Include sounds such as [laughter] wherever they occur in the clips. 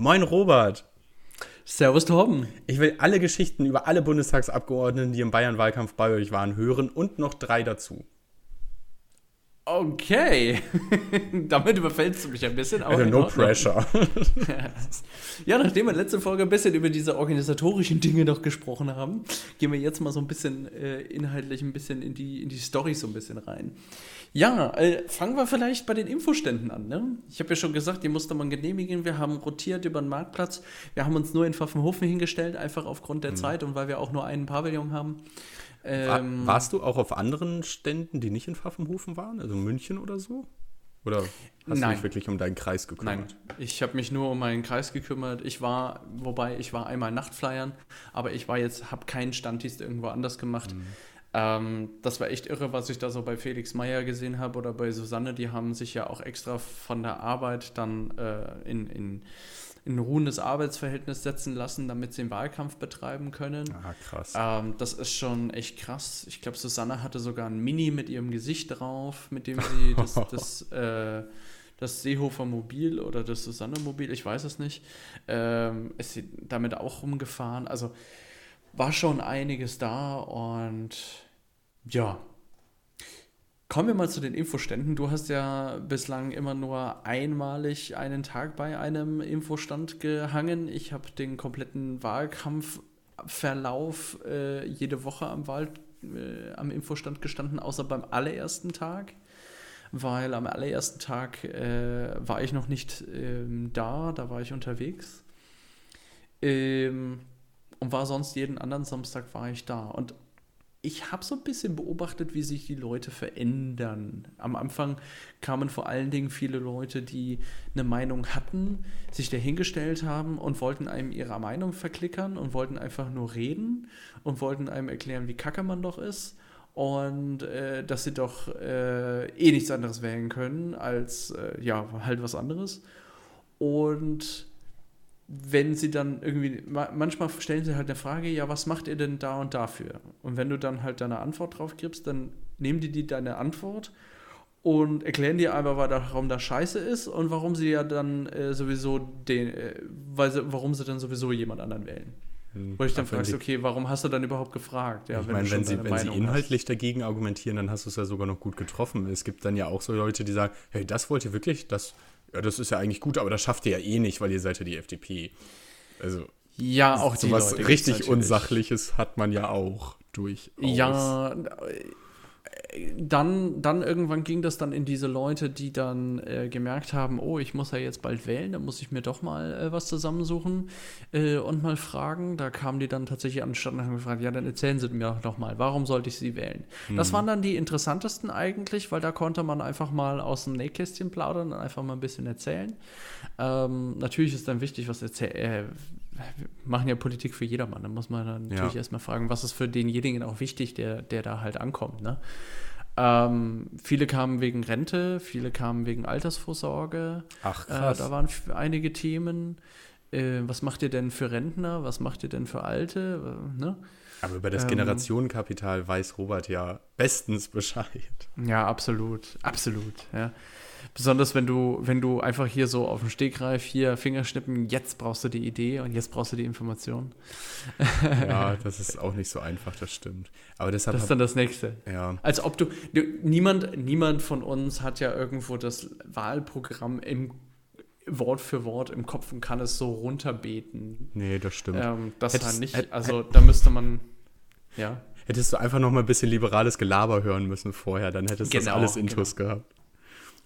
Moin Robert. Servus Torben. Ich will alle Geschichten über alle Bundestagsabgeordneten, die im Bayern-Wahlkampf bei euch waren, hören und noch drei dazu. Okay. [laughs] Damit überfällst du mich ein bisschen. Also no pressure. [laughs] ja, nachdem wir letzten Folge ein bisschen über diese organisatorischen Dinge noch gesprochen haben, gehen wir jetzt mal so ein bisschen äh, inhaltlich ein bisschen in die, in die Story so ein bisschen rein. Ja, äh, fangen wir vielleicht bei den Infoständen an. Ne? Ich habe ja schon gesagt, die musste man genehmigen. Wir haben rotiert über den Marktplatz. Wir haben uns nur in Pfaffenhofen hingestellt, einfach aufgrund der mhm. Zeit und weil wir auch nur einen Pavillon haben. Ähm, War, warst du auch auf anderen Ständen, die nicht in Pfaffenhofen waren? Also München oder so? Oder hast Nein. du dich wirklich um deinen Kreis gekümmert? Nein, ich habe mich nur um meinen Kreis gekümmert. Ich war, wobei ich war einmal Nachtflyern, aber ich war jetzt, habe keinen Standdienst irgendwo anders gemacht. Mhm. Ähm, das war echt irre, was ich da so bei Felix Meyer gesehen habe oder bei Susanne. Die haben sich ja auch extra von der Arbeit dann äh, in, in in ein ruhendes Arbeitsverhältnis setzen lassen, damit sie den Wahlkampf betreiben können. Ah, krass. Ähm, das ist schon echt krass. Ich glaube, Susanne hatte sogar ein Mini mit ihrem Gesicht drauf, mit dem sie [laughs] das, das, äh, das Seehofer Mobil oder das Susanne Mobil, ich weiß es nicht, ähm, ist sie damit auch rumgefahren. Also war schon einiges da und ja, Kommen wir mal zu den Infoständen. Du hast ja bislang immer nur einmalig einen Tag bei einem Infostand gehangen. Ich habe den kompletten Wahlkampfverlauf äh, jede Woche am, Wahl, äh, am Infostand gestanden, außer beim allerersten Tag. Weil am allerersten Tag äh, war ich noch nicht ähm, da, da war ich unterwegs. Ähm, und war sonst jeden anderen Samstag war ich da. Und ich habe so ein bisschen beobachtet, wie sich die Leute verändern. Am Anfang kamen vor allen Dingen viele Leute, die eine Meinung hatten, sich dahingestellt haben und wollten einem ihre Meinung verklickern und wollten einfach nur reden und wollten einem erklären, wie kacke man doch ist und äh, dass sie doch äh, eh nichts anderes wählen können als äh, ja halt was anderes. Und wenn sie dann irgendwie, manchmal stellen sie halt eine Frage, ja, was macht ihr denn da und dafür? Und wenn du dann halt deine Antwort drauf gibst, dann nehmen die, die deine Antwort und erklären dir einfach, warum das scheiße ist und warum sie ja dann äh, sowieso den, äh, weil sie, warum sie dann sowieso jemand anderen wählen. Hm, Wo ich dann fragst, okay, warum hast du dann überhaupt gefragt? Ja, ich meine, wenn, sie, wenn sie inhaltlich hast. dagegen argumentieren, dann hast du es ja sogar noch gut getroffen. Es gibt dann ja auch so Leute, die sagen, hey, das wollt ihr wirklich, das ja, das ist ja eigentlich gut, aber das schafft ihr ja eh nicht, weil ihr seid ja die FDP. Also. Ja, auch die sowas Leute richtig Unsachliches hat man ja auch durchaus. Ja, dann, dann irgendwann ging das dann in diese Leute, die dann äh, gemerkt haben, oh, ich muss ja jetzt bald wählen, da muss ich mir doch mal äh, was zusammensuchen äh, und mal fragen. Da kamen die dann tatsächlich anstatt und haben gefragt, ja, dann erzählen Sie mir doch mal, warum sollte ich Sie wählen? Mhm. Das waren dann die interessantesten eigentlich, weil da konnte man einfach mal aus dem Nähkästchen plaudern und einfach mal ein bisschen erzählen. Ähm, natürlich ist dann wichtig, was erzählen äh, machen ja Politik für jedermann. Da muss man dann natürlich ja. erstmal fragen, was ist für denjenigen auch wichtig, der, der da halt ankommt. Ne? Ähm, viele kamen wegen Rente, viele kamen wegen Altersvorsorge. Ach, äh, krass. Äh, da waren einige Themen. Äh, was macht ihr denn für Rentner? Was macht ihr denn für Alte? Äh, ne? Aber über das ähm, Generationenkapital weiß Robert ja bestens Bescheid. Ja, absolut. Absolut. Ja. Besonders wenn du, wenn du einfach hier so auf dem Stegreif hier Fingerschnippen, jetzt brauchst du die Idee und jetzt brauchst du die Information. Ja, [laughs] das ist auch nicht so einfach, das stimmt. Aber deshalb das ist dann das nächste. Ja. Als ob du, du, niemand, niemand von uns hat ja irgendwo das Wahlprogramm im Wort für Wort im Kopf und kann es so runterbeten. Nee, das stimmt. Ähm, das Hättest, halt nicht, also da müsste man, ja. Hättest du einfach noch mal ein bisschen liberales Gelaber hören müssen vorher, dann hättest du genau, das alles Intus genau. gehabt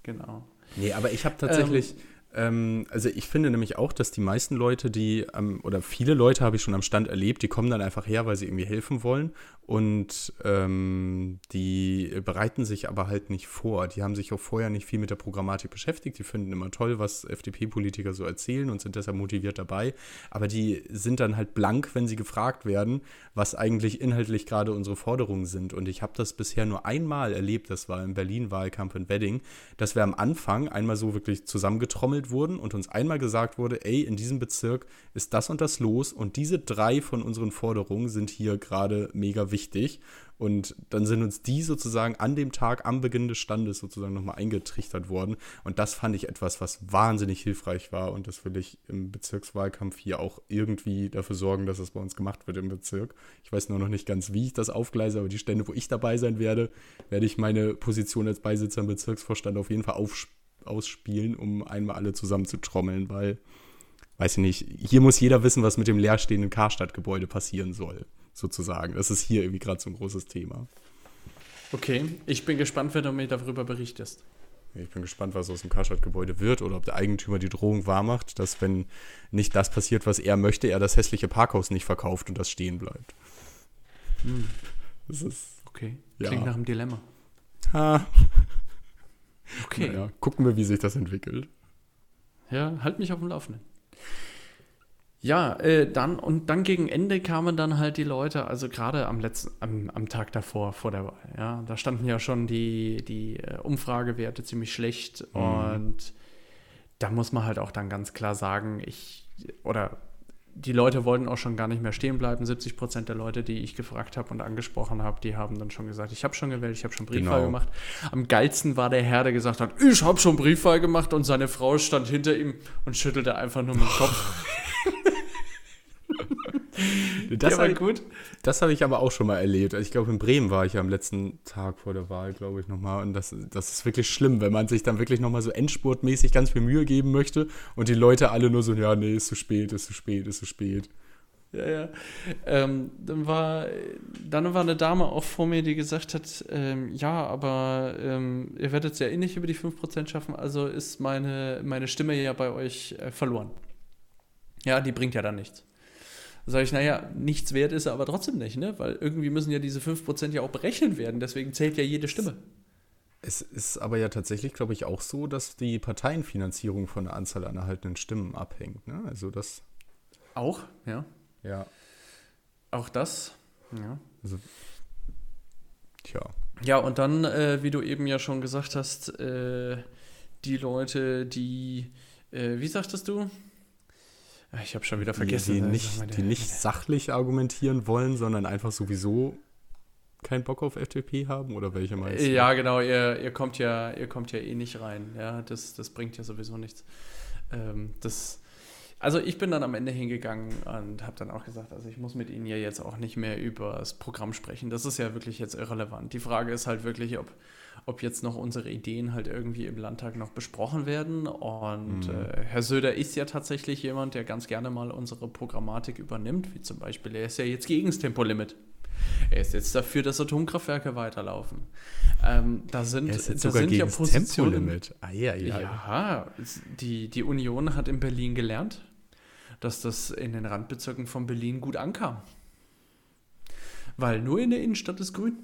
genau. Nee, aber ich habe tatsächlich, ähm, ähm, also ich finde nämlich auch, dass die meisten Leute, die, ähm, oder viele Leute habe ich schon am Stand erlebt, die kommen dann einfach her, weil sie irgendwie helfen wollen und ähm, die bereiten sich aber halt nicht vor. Die haben sich auch vorher nicht viel mit der Programmatik beschäftigt. Die finden immer toll, was FDP-Politiker so erzählen und sind deshalb motiviert dabei. Aber die sind dann halt blank, wenn sie gefragt werden, was eigentlich inhaltlich gerade unsere Forderungen sind. Und ich habe das bisher nur einmal erlebt, das war im Berlin-Wahlkampf in Wedding, dass wir am Anfang einmal so wirklich zusammengetrommelt wurden und uns einmal gesagt wurde, ey, in diesem Bezirk ist das und das los und diese drei von unseren Forderungen sind hier gerade mega wichtig. Und dann sind uns die sozusagen an dem Tag am Beginn des Standes sozusagen nochmal eingetrichtert worden. Und das fand ich etwas, was wahnsinnig hilfreich war. Und das will ich im Bezirkswahlkampf hier auch irgendwie dafür sorgen, dass es bei uns gemacht wird im Bezirk. Ich weiß nur noch nicht ganz, wie ich das aufgleise, aber die Stände, wo ich dabei sein werde, werde ich meine Position als Beisitzer im Bezirksvorstand auf jeden Fall ausspielen, um einmal alle zusammen zu trommeln, weil, weiß ich nicht, hier muss jeder wissen, was mit dem leerstehenden Karstadtgebäude passieren soll sozusagen. Das ist hier irgendwie gerade so ein großes Thema. Okay, ich bin gespannt, wenn du mir darüber berichtest. Ich bin gespannt, was aus dem Karstadt-Gebäude wird oder ob der Eigentümer die Drohung wahrmacht, dass wenn nicht das passiert, was er möchte, er das hässliche Parkhaus nicht verkauft und das stehen bleibt. Hm. Das ist. Okay. Klingt ja. nach einem Dilemma. Ha. Okay. Naja, gucken wir, wie sich das entwickelt. Ja, halt mich auf dem Laufenden. Ja, äh, dann und dann gegen Ende kamen dann halt die Leute, also gerade am letzten, am, am Tag davor, vor der Wahl, ja, da standen ja schon die, die äh, Umfragewerte ziemlich schlecht mhm. und da muss man halt auch dann ganz klar sagen, ich, oder die Leute wollten auch schon gar nicht mehr stehen bleiben. 70 Prozent der Leute, die ich gefragt habe und angesprochen habe, die haben dann schon gesagt, ich habe schon gewählt, ich habe schon Briefwahl genau. gemacht. Am geilsten war der Herr, der gesagt hat, ich habe schon Briefwahl gemacht und seine Frau stand hinter ihm und schüttelte einfach nur mit dem Kopf. [laughs] [laughs] das war gut. Das habe ich aber auch schon mal erlebt. Also ich glaube, in Bremen war ich ja am letzten Tag vor der Wahl, glaube ich, nochmal. Und das, das ist wirklich schlimm, wenn man sich dann wirklich nochmal so endspurtmäßig ganz viel Mühe geben möchte und die Leute alle nur so, ja, nee, ist zu spät, ist zu spät, ist zu spät. Ja, ja. Ähm, dann, war, dann war eine Dame auch vor mir, die gesagt hat, ähm, ja, aber ähm, ihr werdet es ja eh nicht über die 5% schaffen, also ist meine, meine Stimme ja bei euch äh, verloren. Ja, die bringt ja dann nichts. Sage ich, naja, nichts wert ist er aber trotzdem nicht, ne? Weil irgendwie müssen ja diese 5% ja auch berechnet werden, deswegen zählt ja jede Stimme. Es ist aber ja tatsächlich, glaube ich, auch so, dass die Parteienfinanzierung von der Anzahl an erhaltenen Stimmen abhängt. Ne? Also das. Auch, ja. Ja. Auch das, ja. Also, tja. Ja, und dann, äh, wie du eben ja schon gesagt hast, äh, die Leute, die, äh, wie sagtest du? Ich habe schon wieder vergessen. Die, die nicht, die [laughs] nicht sachlich argumentieren wollen, sondern einfach sowieso keinen Bock auf FDP haben oder welche meinst du? Ja, genau, ihr, ihr kommt ja, ihr kommt ja eh nicht rein. Ja, das, das bringt ja sowieso nichts. Ähm, das, also ich bin dann am Ende hingegangen und habe dann auch gesagt, also ich muss mit Ihnen ja jetzt auch nicht mehr über das Programm sprechen. Das ist ja wirklich jetzt irrelevant. Die Frage ist halt wirklich, ob ob jetzt noch unsere Ideen halt irgendwie im Landtag noch besprochen werden. Und mhm. äh, Herr Söder ist ja tatsächlich jemand, der ganz gerne mal unsere Programmatik übernimmt, wie zum Beispiel, er ist ja jetzt gegen das Tempolimit. Er ist jetzt dafür, dass Atomkraftwerke weiterlaufen. Ähm, da sind, er ist jetzt da sogar sind gegen ja Positionen. Tempolimit. Ah, ja, ja. ja die, die Union hat in Berlin gelernt, dass das in den Randbezirken von Berlin gut ankam. Weil nur in der Innenstadt ist grün.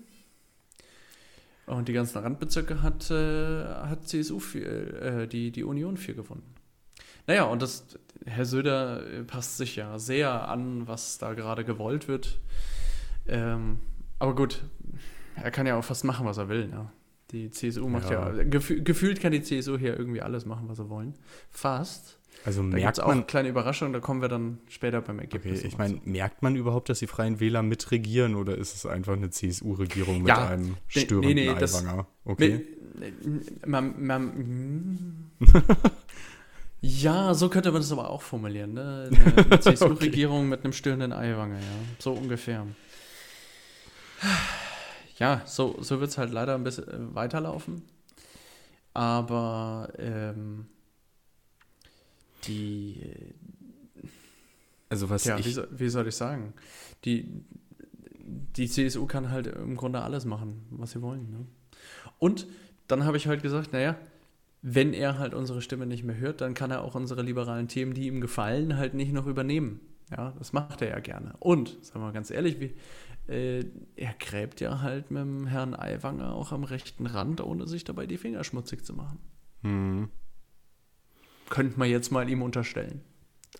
Und die ganzen Randbezirke hat, äh, hat CSU für, äh, die, die Union für gewonnen. Naja, und das, Herr Söder äh, passt sich ja sehr an, was da gerade gewollt wird. Ähm, aber gut, er kann ja auch fast machen, was er will. Ne? Die CSU macht ja, ja gef gefühlt kann die CSU hier irgendwie alles machen, was sie wollen. Fast. Also da merkt man. Auch eine kleine Überraschung, da kommen wir dann später beim Ergebnis. Okay, ich meine, merkt man überhaupt, dass die Freien Wähler mitregieren oder ist es einfach eine CSU-Regierung mit ja, einem störenden nee, nee, Eiwanger? Okay. Mit, man, man, [laughs] ja, so könnte man das aber auch formulieren. Ne? [laughs] Eine CSU-Regierung okay. mit einem störenden Eiwanger, ja. So ungefähr. Ja, so, so wird es halt leider ein bisschen äh, weiterlaufen. Aber ähm, die. Also was ja, ich. Wie, wie soll ich sagen? Die, die CSU kann halt im Grunde alles machen, was sie wollen. Ne? Und dann habe ich halt gesagt, naja, wenn er halt unsere Stimme nicht mehr hört, dann kann er auch unsere liberalen Themen, die ihm gefallen, halt nicht noch übernehmen. Ja, das macht er ja gerne. Und, sagen wir mal ganz ehrlich, wie, äh, er gräbt ja halt mit dem Herrn Aiwanger auch am rechten Rand, ohne sich dabei die Finger schmutzig zu machen. Hm könnte man jetzt mal ihm unterstellen.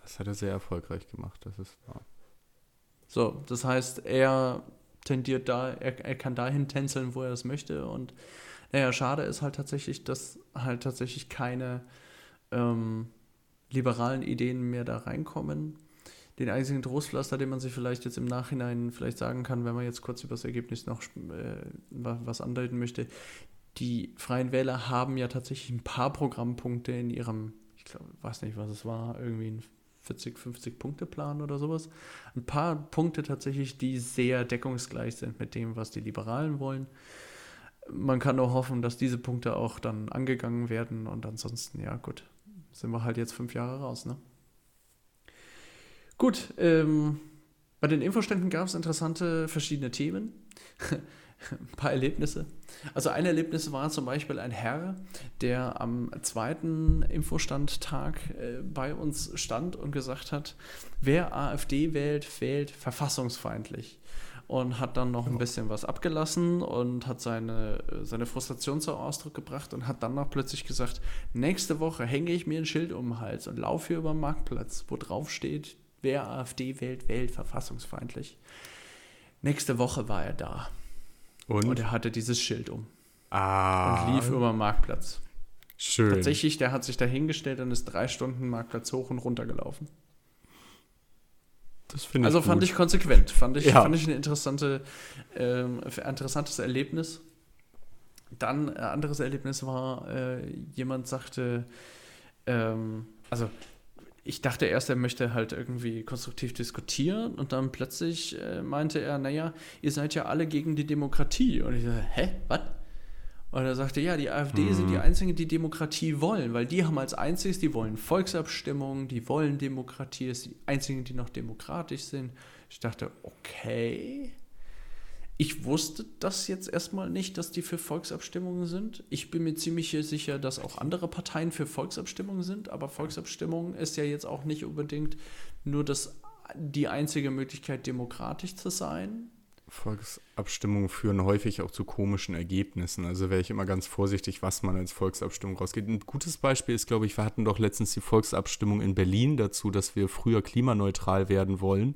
Das hat er sehr erfolgreich gemacht, das ist wahr. So, das heißt, er tendiert da, er, er kann dahin tänzeln, wo er es möchte. Und naja, schade ist halt tatsächlich, dass halt tatsächlich keine ähm, liberalen Ideen mehr da reinkommen. den einzigen Trostpflaster, den man sich vielleicht jetzt im Nachhinein vielleicht sagen kann, wenn man jetzt kurz über das Ergebnis noch äh, was andeuten möchte. Die Freien Wähler haben ja tatsächlich ein paar Programmpunkte in ihrem, ich glaube, weiß nicht, was es war, irgendwie ein 40, 50 Punkte Plan oder sowas. Ein paar Punkte tatsächlich, die sehr deckungsgleich sind mit dem, was die Liberalen wollen. Man kann nur hoffen, dass diese Punkte auch dann angegangen werden und ansonsten, ja gut, sind wir halt jetzt fünf Jahre raus, ne? Gut, ähm, bei den Infoständen gab es interessante verschiedene Themen. Ein paar Erlebnisse. Also ein Erlebnis war zum Beispiel ein Herr, der am zweiten Infostandtag äh, bei uns stand und gesagt hat, wer AfD wählt, wählt verfassungsfeindlich. Und hat dann noch ein bisschen was abgelassen und hat seine, seine Frustration zum Ausdruck gebracht und hat dann noch plötzlich gesagt, nächste Woche hänge ich mir ein Schild um den Hals und laufe hier über den Marktplatz, wo drauf steht, wer AfD wählt, wählt verfassungsfeindlich. Nächste Woche war er da. Und? Und er hatte dieses Schild um. Ah. Und lief über den Marktplatz. Schön. Tatsächlich, der hat sich da hingestellt und ist drei Stunden Marktplatz hoch und runter gelaufen. Das finde ich. Also fand gut. ich konsequent. Fand ich, ja. fand ich ein interessante, ähm, interessantes Erlebnis. Dann ein anderes Erlebnis war, äh, jemand sagte, ähm, also ich dachte erst, er möchte halt irgendwie konstruktiv diskutieren und dann plötzlich äh, meinte er, naja, ihr seid ja alle gegen die Demokratie. Und ich dachte, hä, was? Und er sagte, ja, die AfD mhm. sind die Einzigen, die Demokratie wollen, weil die haben als einziges, die wollen Volksabstimmungen, die wollen Demokratie, das sind die Einzigen, die noch demokratisch sind. Ich dachte, okay, ich wusste das jetzt erstmal nicht, dass die für Volksabstimmungen sind. Ich bin mir ziemlich sicher, dass auch andere Parteien für Volksabstimmungen sind, aber Volksabstimmung ist ja jetzt auch nicht unbedingt nur das, die einzige Möglichkeit, demokratisch zu sein. Volksabstimmungen führen häufig auch zu komischen Ergebnissen. Also wäre ich immer ganz vorsichtig, was man als Volksabstimmung rausgeht. Ein gutes Beispiel ist, glaube ich, wir hatten doch letztens die Volksabstimmung in Berlin dazu, dass wir früher klimaneutral werden wollen.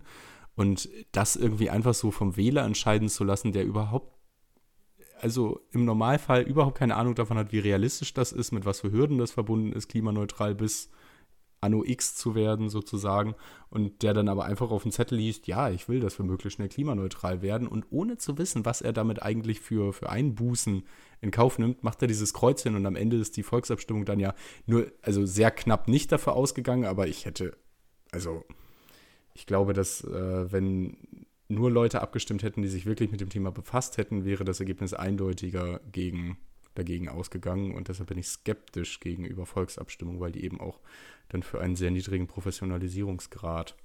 Und das irgendwie einfach so vom Wähler entscheiden zu lassen, der überhaupt, also im Normalfall überhaupt keine Ahnung davon hat, wie realistisch das ist, mit was für Hürden das verbunden ist, klimaneutral bis Anno X zu werden sozusagen und der dann aber einfach auf den Zettel liest, ja, ich will, dass wir möglichst schnell klimaneutral werden und ohne zu wissen, was er damit eigentlich für, für Einbußen in Kauf nimmt, macht er dieses Kreuzchen und am Ende ist die Volksabstimmung dann ja nur, also sehr knapp nicht dafür ausgegangen, aber ich hätte, also ich glaube, dass äh, wenn nur Leute abgestimmt hätten, die sich wirklich mit dem Thema befasst hätten, wäre das Ergebnis eindeutiger gegen, dagegen ausgegangen. Und deshalb bin ich skeptisch gegenüber Volksabstimmungen, weil die eben auch dann für einen sehr niedrigen Professionalisierungsgrad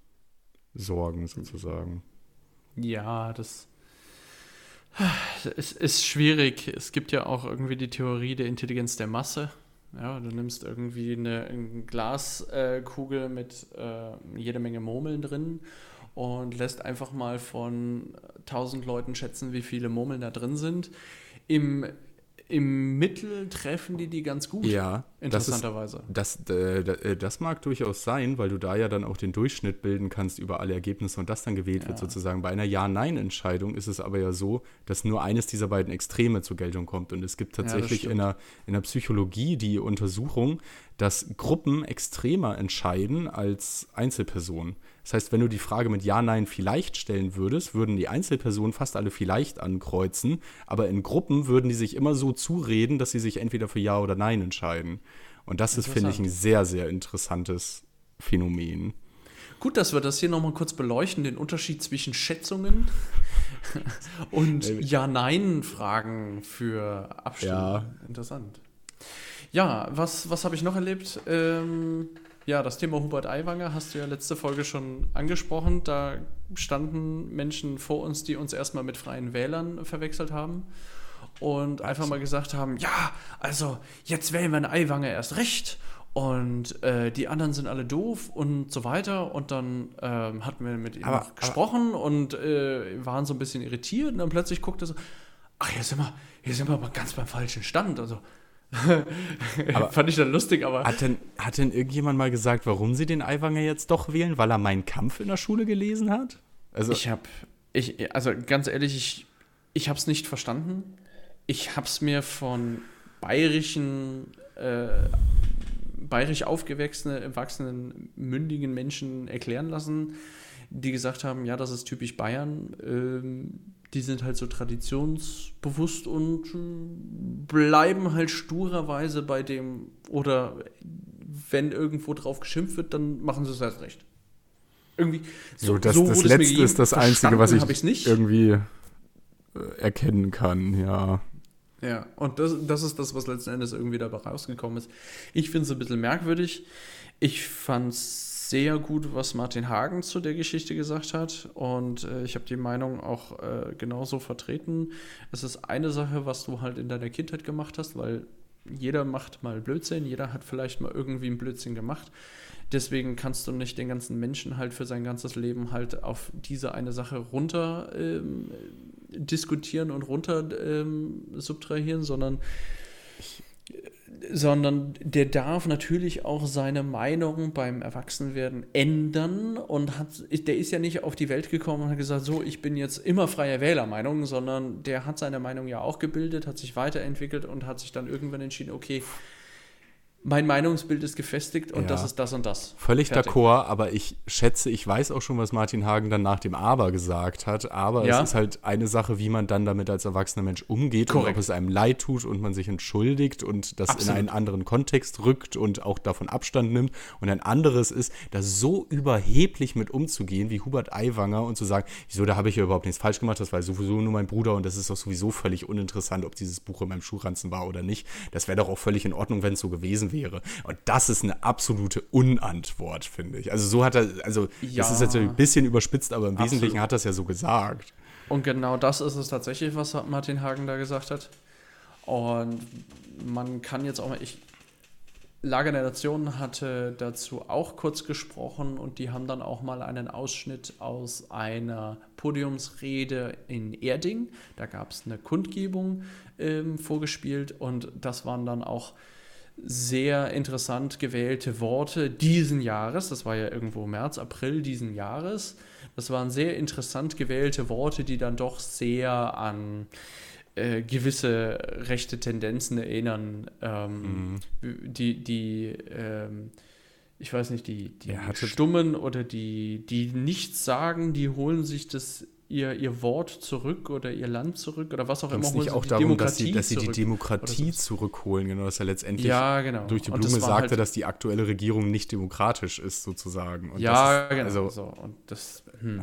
sorgen, sozusagen. Ja, das ist, ist schwierig. Es gibt ja auch irgendwie die Theorie der Intelligenz der Masse. Ja, du nimmst irgendwie eine, Glaskugel mit äh, jede Menge Murmeln drin und lässt einfach mal von 1000 Leuten schätzen, wie viele Murmeln da drin sind. Im im Mittel treffen die die ganz gut. Ja, interessanterweise. Das, ist, das, äh, das, mag durchaus sein, weil du da ja dann auch den Durchschnitt bilden kannst über alle Ergebnisse und das dann gewählt ja. wird sozusagen. Bei einer Ja-Nein-Entscheidung ist es aber ja so, dass nur eines dieser beiden Extreme zur Geltung kommt. Und es gibt tatsächlich ja, in, der, in der Psychologie die Untersuchung, dass Gruppen extremer entscheiden als Einzelpersonen. Das heißt, wenn du die Frage mit Ja, Nein vielleicht stellen würdest, würden die Einzelpersonen fast alle vielleicht ankreuzen, aber in Gruppen würden die sich immer so zureden, dass sie sich entweder für Ja oder Nein entscheiden. Und das ist, finde ich, ein sehr, sehr interessantes Phänomen. Gut, dass wir das hier nochmal kurz beleuchten, den Unterschied zwischen Schätzungen [laughs] und Ja-Nein-Fragen für Abstimmung. Ja. Interessant. Ja, was, was habe ich noch erlebt? Ähm, ja, das Thema Hubert Aiwanger hast du ja letzte Folge schon angesprochen. Da standen Menschen vor uns, die uns erstmal mit freien Wählern verwechselt haben und einfach mal gesagt haben, ja, also jetzt wählen wir einen Aiwanger erst recht und äh, die anderen sind alle doof und so weiter. Und dann ähm, hatten wir mit ihm aber, gesprochen aber, und äh, waren so ein bisschen irritiert und dann plötzlich guckte er so, ach, hier sind wir, hier sind wir aber ganz beim falschen Stand. Also Fand ich dann lustig, aber. Hat denn, hat denn irgendjemand mal gesagt, warum sie den Aiwanger jetzt doch wählen? Weil er meinen Kampf in der Schule gelesen hat? Also ich habe, ich, also ganz ehrlich, ich, ich habe es nicht verstanden. Ich habe es mir von bayerischen äh, bayerisch aufgewachsene, erwachsenen, mündigen Menschen erklären lassen, die gesagt haben, ja, das ist typisch Bayern. Ähm, die sind halt so traditionsbewusst und äh, bleiben halt sturerweise bei dem, oder wenn irgendwo drauf geschimpft wird, dann machen sie es erst recht. Irgendwie. So, das, so das Letzte ist das Einzige, was ich irgendwie äh, erkennen kann, ja. Ja, und das, das ist das, was letzten Endes irgendwie dabei rausgekommen ist. Ich finde es ein bisschen merkwürdig. Ich fand es sehr gut, was Martin Hagen zu der Geschichte gesagt hat. Und äh, ich habe die Meinung auch äh, genauso vertreten. Es ist eine Sache, was du halt in deiner Kindheit gemacht hast, weil jeder macht mal Blödsinn, jeder hat vielleicht mal irgendwie einen Blödsinn gemacht. Deswegen kannst du nicht den ganzen Menschen halt für sein ganzes Leben halt auf diese eine Sache runter ähm, diskutieren und runter ähm, subtrahieren, sondern sondern der darf natürlich auch seine Meinung beim Erwachsenwerden ändern und hat, der ist ja nicht auf die Welt gekommen und hat gesagt, so, ich bin jetzt immer freier Wählermeinung, sondern der hat seine Meinung ja auch gebildet, hat sich weiterentwickelt und hat sich dann irgendwann entschieden, okay, mein Meinungsbild ist gefestigt und ja. das ist das und das. Völlig d'accord, aber ich schätze, ich weiß auch schon, was Martin Hagen dann nach dem Aber gesagt hat, aber ja. es ist halt eine Sache, wie man dann damit als erwachsener Mensch umgeht Korrekt. und ob es einem leid tut und man sich entschuldigt und das Absolut. in einen anderen Kontext rückt und auch davon Abstand nimmt. Und ein anderes ist, da so überheblich mit umzugehen wie Hubert Aiwanger und zu sagen, wieso, da habe ich ja überhaupt nichts falsch gemacht, das war sowieso nur mein Bruder und das ist doch sowieso völlig uninteressant, ob dieses Buch in meinem Schuhranzen war oder nicht. Das wäre doch auch völlig in Ordnung, wenn es so gewesen wäre. Und das ist eine absolute Unantwort, finde ich. Also so hat er, also ja, das ist jetzt ein bisschen überspitzt, aber im absolut. Wesentlichen hat er es ja so gesagt. Und genau das ist es tatsächlich, was Martin Hagen da gesagt hat. Und man kann jetzt auch mal, ich, Lager der Nationen hatte dazu auch kurz gesprochen und die haben dann auch mal einen Ausschnitt aus einer Podiumsrede in Erding. Da gab es eine Kundgebung ähm, vorgespielt und das waren dann auch sehr interessant gewählte Worte diesen Jahres. Das war ja irgendwo März, April diesen Jahres. Das waren sehr interessant gewählte Worte, die dann doch sehr an äh, gewisse rechte Tendenzen erinnern, ähm, mhm. die, die ähm, ich weiß nicht, die, die Stummen oder die, die nichts sagen, die holen sich das ihr, ihr Wort zurück oder ihr Land zurück oder was auch immer. Es nicht auch darum, dass sie, dass sie die Demokratie zurückholen, genau, dass er letztendlich ja, genau. durch die Blume das sagte, halt dass die aktuelle Regierung nicht demokratisch ist, sozusagen. Und ja, ist, genau. Also, so. Und das, hm.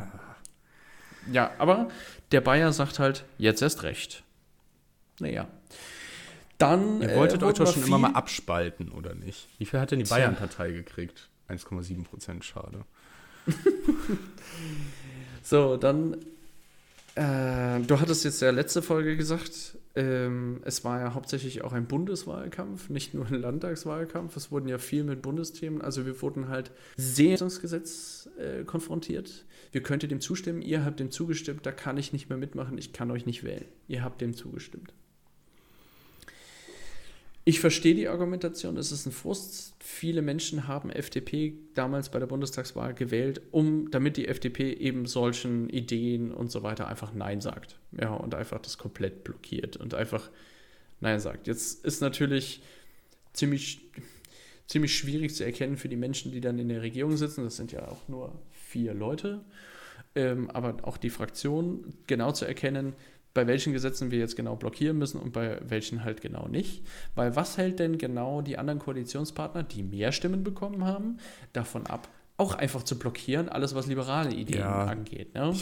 Ja, aber der Bayer sagt halt, jetzt erst recht. Naja. Dann. Ihr wolltet äh, euch doch schon immer mal abspalten, oder nicht? Wie viel hat denn die Bayern-Partei gekriegt? 1,7 Prozent, schade. [laughs] so, dann äh, du hattest jetzt ja letzte Folge gesagt, ähm, es war ja hauptsächlich auch ein Bundeswahlkampf, nicht nur ein Landtagswahlkampf. Es wurden ja viel mit Bundesthemen. Also wir wurden halt sehr Gesetz äh, konfrontiert. Wir könnten dem zustimmen, ihr habt dem zugestimmt, da kann ich nicht mehr mitmachen, ich kann euch nicht wählen. Ihr habt dem zugestimmt. Ich verstehe die Argumentation, es ist ein Frust. Viele Menschen haben FDP damals bei der Bundestagswahl gewählt, um, damit die FDP eben solchen Ideen und so weiter einfach Nein sagt. Ja, und einfach das komplett blockiert und einfach Nein sagt. Jetzt ist natürlich ziemlich, ziemlich schwierig zu erkennen für die Menschen, die dann in der Regierung sitzen. Das sind ja auch nur vier Leute. Ähm, aber auch die Fraktion genau zu erkennen, bei welchen Gesetzen wir jetzt genau blockieren müssen und bei welchen halt genau nicht. Weil was hält denn genau die anderen Koalitionspartner, die mehr Stimmen bekommen haben, davon ab, auch einfach zu blockieren, alles was liberale Ideen ja, angeht. Ne?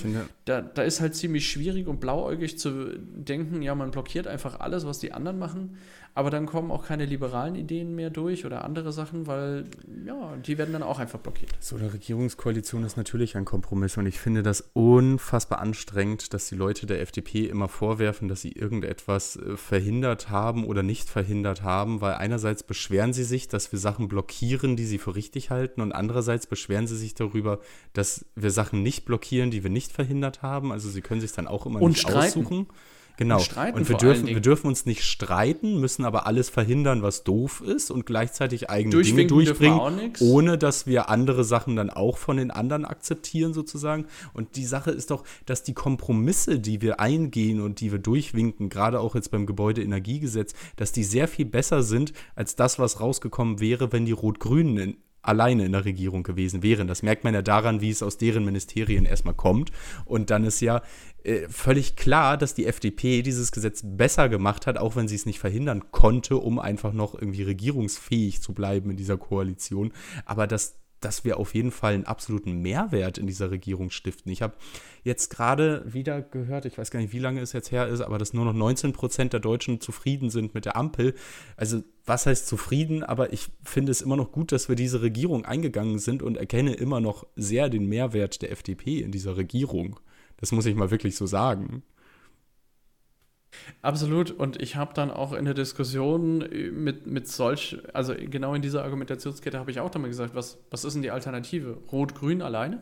da, da ist halt ziemlich schwierig und blauäugig zu denken, ja, man blockiert einfach alles, was die anderen machen, aber dann kommen auch keine liberalen Ideen mehr durch oder andere Sachen, weil ja, die werden dann auch einfach blockiert. So eine Regierungskoalition ist natürlich ein Kompromiss und ich finde das unfassbar anstrengend, dass die Leute der FDP immer vorwerfen, dass sie irgendetwas äh, verhindert haben oder nicht verhindert haben, weil einerseits beschweren sie sich, dass wir Sachen blockieren, die sie für richtig halten und andererseits beschweren sie sich darüber, dass wir Sachen nicht blockieren, die wir nicht verhindert haben. Also sie können sich dann auch immer und nicht streiten. aussuchen. Genau. Und, streiten und wir, dürfen, wir dürfen uns nicht streiten, müssen aber alles verhindern, was doof ist und gleichzeitig eigene Dinge durchbringen, ohne dass wir andere Sachen dann auch von den anderen akzeptieren sozusagen. Und die Sache ist doch, dass die Kompromisse, die wir eingehen und die wir durchwinken, gerade auch jetzt beim Gebäudeenergiegesetz, dass die sehr viel besser sind als das, was rausgekommen wäre, wenn die Rot-Grünen alleine in der Regierung gewesen wären. Das merkt man ja daran, wie es aus deren Ministerien erstmal kommt. Und dann ist ja äh, völlig klar, dass die FDP dieses Gesetz besser gemacht hat, auch wenn sie es nicht verhindern konnte, um einfach noch irgendwie regierungsfähig zu bleiben in dieser Koalition. Aber dass dass wir auf jeden Fall einen absoluten Mehrwert in dieser Regierung stiften. Ich habe jetzt gerade wieder gehört, ich weiß gar nicht, wie lange es jetzt her ist, aber dass nur noch 19 Prozent der Deutschen zufrieden sind mit der Ampel. Also was heißt zufrieden? Aber ich finde es immer noch gut, dass wir diese Regierung eingegangen sind und erkenne immer noch sehr den Mehrwert der FDP in dieser Regierung. Das muss ich mal wirklich so sagen. Absolut. Und ich habe dann auch in der Diskussion mit, mit solch, also genau in dieser Argumentationskette habe ich auch damit gesagt, was, was ist denn die Alternative? Rot-Grün alleine?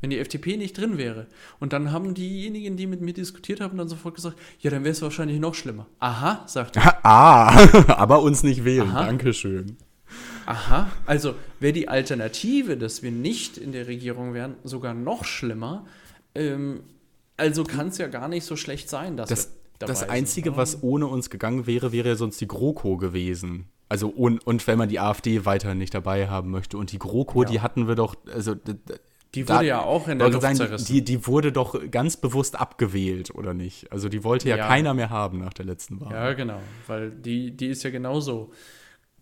Wenn die FDP nicht drin wäre. Und dann haben diejenigen, die mit mir diskutiert haben, dann sofort gesagt, ja, dann wäre es wahrscheinlich noch schlimmer. Aha, sagt er. [laughs] ah, [laughs] aber uns nicht wählen. Aha. Dankeschön. Aha, also wäre die Alternative, dass wir nicht in der Regierung wären, sogar noch schlimmer. Ähm, also kann es ja gar nicht so schlecht sein, dass das, das Einzige, was ohne uns gegangen wäre, wäre ja sonst die GroKo gewesen. Also und, und wenn man die AfD weiter nicht dabei haben möchte. Und die GroKo, ja. die hatten wir doch, also die wurde da, ja auch in der Luft sein, die, die wurde doch ganz bewusst abgewählt, oder nicht? Also die wollte ja, ja, keiner mehr haben nach der letzten Wahl. Ja, genau, weil die, die ist ja genauso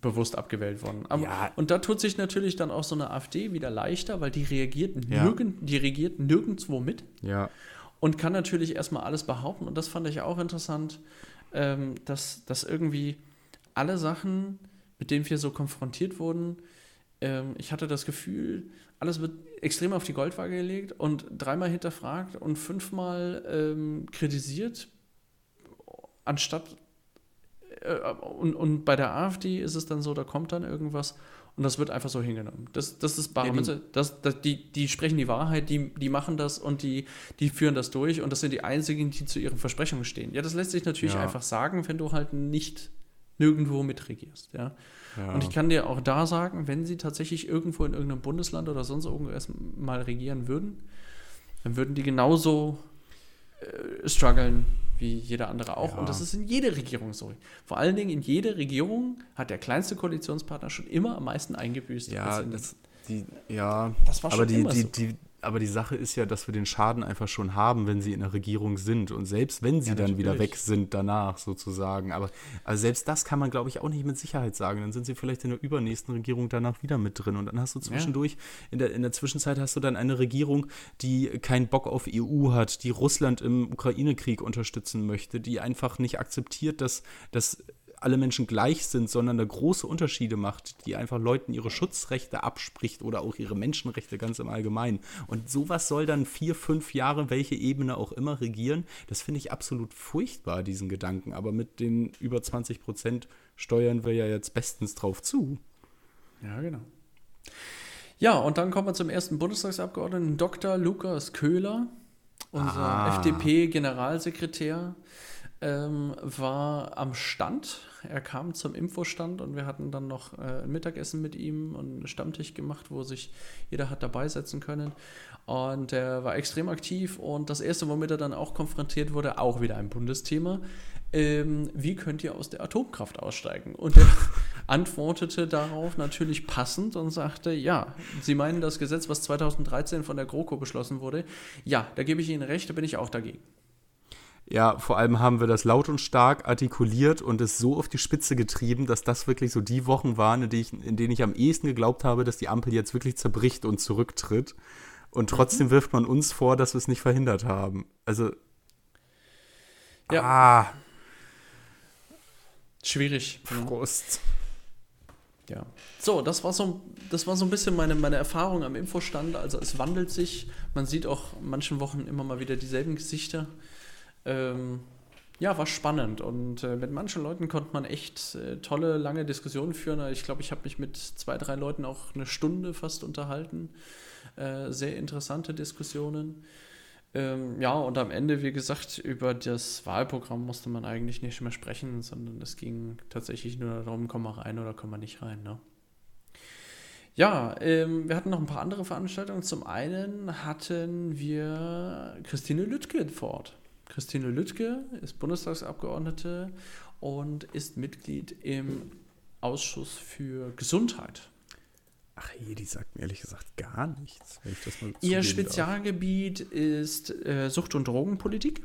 bewusst abgewählt worden. Aber, ja. Und da tut sich natürlich dann auch so eine AfD wieder leichter, weil die reagiert, nirgend, die regiert nirgendwo mit. Ja und kann natürlich erstmal alles behaupten. Und das fand ich auch interessant, ähm, dass, dass irgendwie alle Sachen, mit denen wir so konfrontiert wurden, ähm, ich hatte das Gefühl, alles wird extrem auf die Goldwaage gelegt und dreimal hinterfragt und fünfmal ähm, kritisiert, anstatt und, und bei der AfD ist es dann so, da kommt dann irgendwas und das wird einfach so hingenommen. Das, das ist bare ja, die, das, das, die, die sprechen die Wahrheit, die, die machen das und die, die führen das durch und das sind die einzigen, die zu ihren Versprechungen stehen. Ja, das lässt sich natürlich ja. einfach sagen, wenn du halt nicht nirgendwo mitregierst. Ja? ja? Und ich kann dir auch da sagen, wenn sie tatsächlich irgendwo in irgendeinem Bundesland oder sonst irgendwas mal regieren würden, dann würden die genauso äh, strugglen wie jeder andere auch. Ja. Und das ist in jeder Regierung so. Vor allen Dingen in jeder Regierung hat der kleinste Koalitionspartner schon immer am meisten eingebüßt. Ja, das, die, ja das war schon aber die, immer die, so. die, aber die Sache ist ja, dass wir den Schaden einfach schon haben, wenn sie in der Regierung sind. Und selbst wenn sie ja, dann wieder weg sind danach sozusagen. Aber also selbst das kann man, glaube ich, auch nicht mit Sicherheit sagen. Dann sind sie vielleicht in der übernächsten Regierung danach wieder mit drin. Und dann hast du zwischendurch, ja. in, der, in der Zwischenzeit hast du dann eine Regierung, die keinen Bock auf EU hat, die Russland im Ukraine-Krieg unterstützen möchte, die einfach nicht akzeptiert, dass, dass alle Menschen gleich sind, sondern da große Unterschiede macht, die einfach Leuten ihre Schutzrechte abspricht oder auch ihre Menschenrechte ganz im Allgemeinen. Und sowas soll dann vier, fünf Jahre, welche Ebene auch immer regieren. Das finde ich absolut furchtbar, diesen Gedanken. Aber mit den über 20 Prozent steuern wir ja jetzt bestens drauf zu. Ja, genau. Ja, und dann kommen wir zum ersten Bundestagsabgeordneten, Dr. Lukas Köhler, unser ah. FDP-Generalsekretär ähm, war am Stand. Er kam zum Infostand und wir hatten dann noch äh, ein Mittagessen mit ihm und einen Stammtisch gemacht, wo sich jeder hat dabei setzen können. Und er war extrem aktiv und das erste, womit er dann auch konfrontiert wurde, auch wieder ein Bundesthema. Ähm, wie könnt ihr aus der Atomkraft aussteigen? Und er [laughs] antwortete darauf natürlich passend und sagte, ja, Sie meinen das Gesetz, was 2013 von der GroKo beschlossen wurde? Ja, da gebe ich Ihnen recht, da bin ich auch dagegen. Ja, vor allem haben wir das laut und stark artikuliert und es so auf die Spitze getrieben, dass das wirklich so die Wochen waren, in, ich, in denen ich am ehesten geglaubt habe, dass die Ampel jetzt wirklich zerbricht und zurücktritt. Und trotzdem mhm. wirft man uns vor, dass wir es nicht verhindert haben. Also. Ja. Ah. Schwierig. Frust. Ja. So, das war so, das war so ein bisschen meine, meine Erfahrung am Infostand. Also es wandelt sich. Man sieht auch manchen Wochen immer mal wieder dieselben Gesichter ähm, ja, war spannend und äh, mit manchen Leuten konnte man echt äh, tolle, lange Diskussionen führen. Ich glaube, ich habe mich mit zwei, drei Leuten auch eine Stunde fast unterhalten. Äh, sehr interessante Diskussionen. Ähm, ja, und am Ende, wie gesagt, über das Wahlprogramm musste man eigentlich nicht mehr sprechen, sondern es ging tatsächlich nur darum, komm mal rein oder komm mal nicht rein. Ne? Ja, ähm, wir hatten noch ein paar andere Veranstaltungen. Zum einen hatten wir Christine Lüttke vor Ort. Christine Lüttke ist Bundestagsabgeordnete und ist Mitglied im Ausschuss für Gesundheit. Ach je, die sagt mir ehrlich gesagt gar nichts. Ihr Spezialgebiet darf. ist äh, Sucht- und Drogenpolitik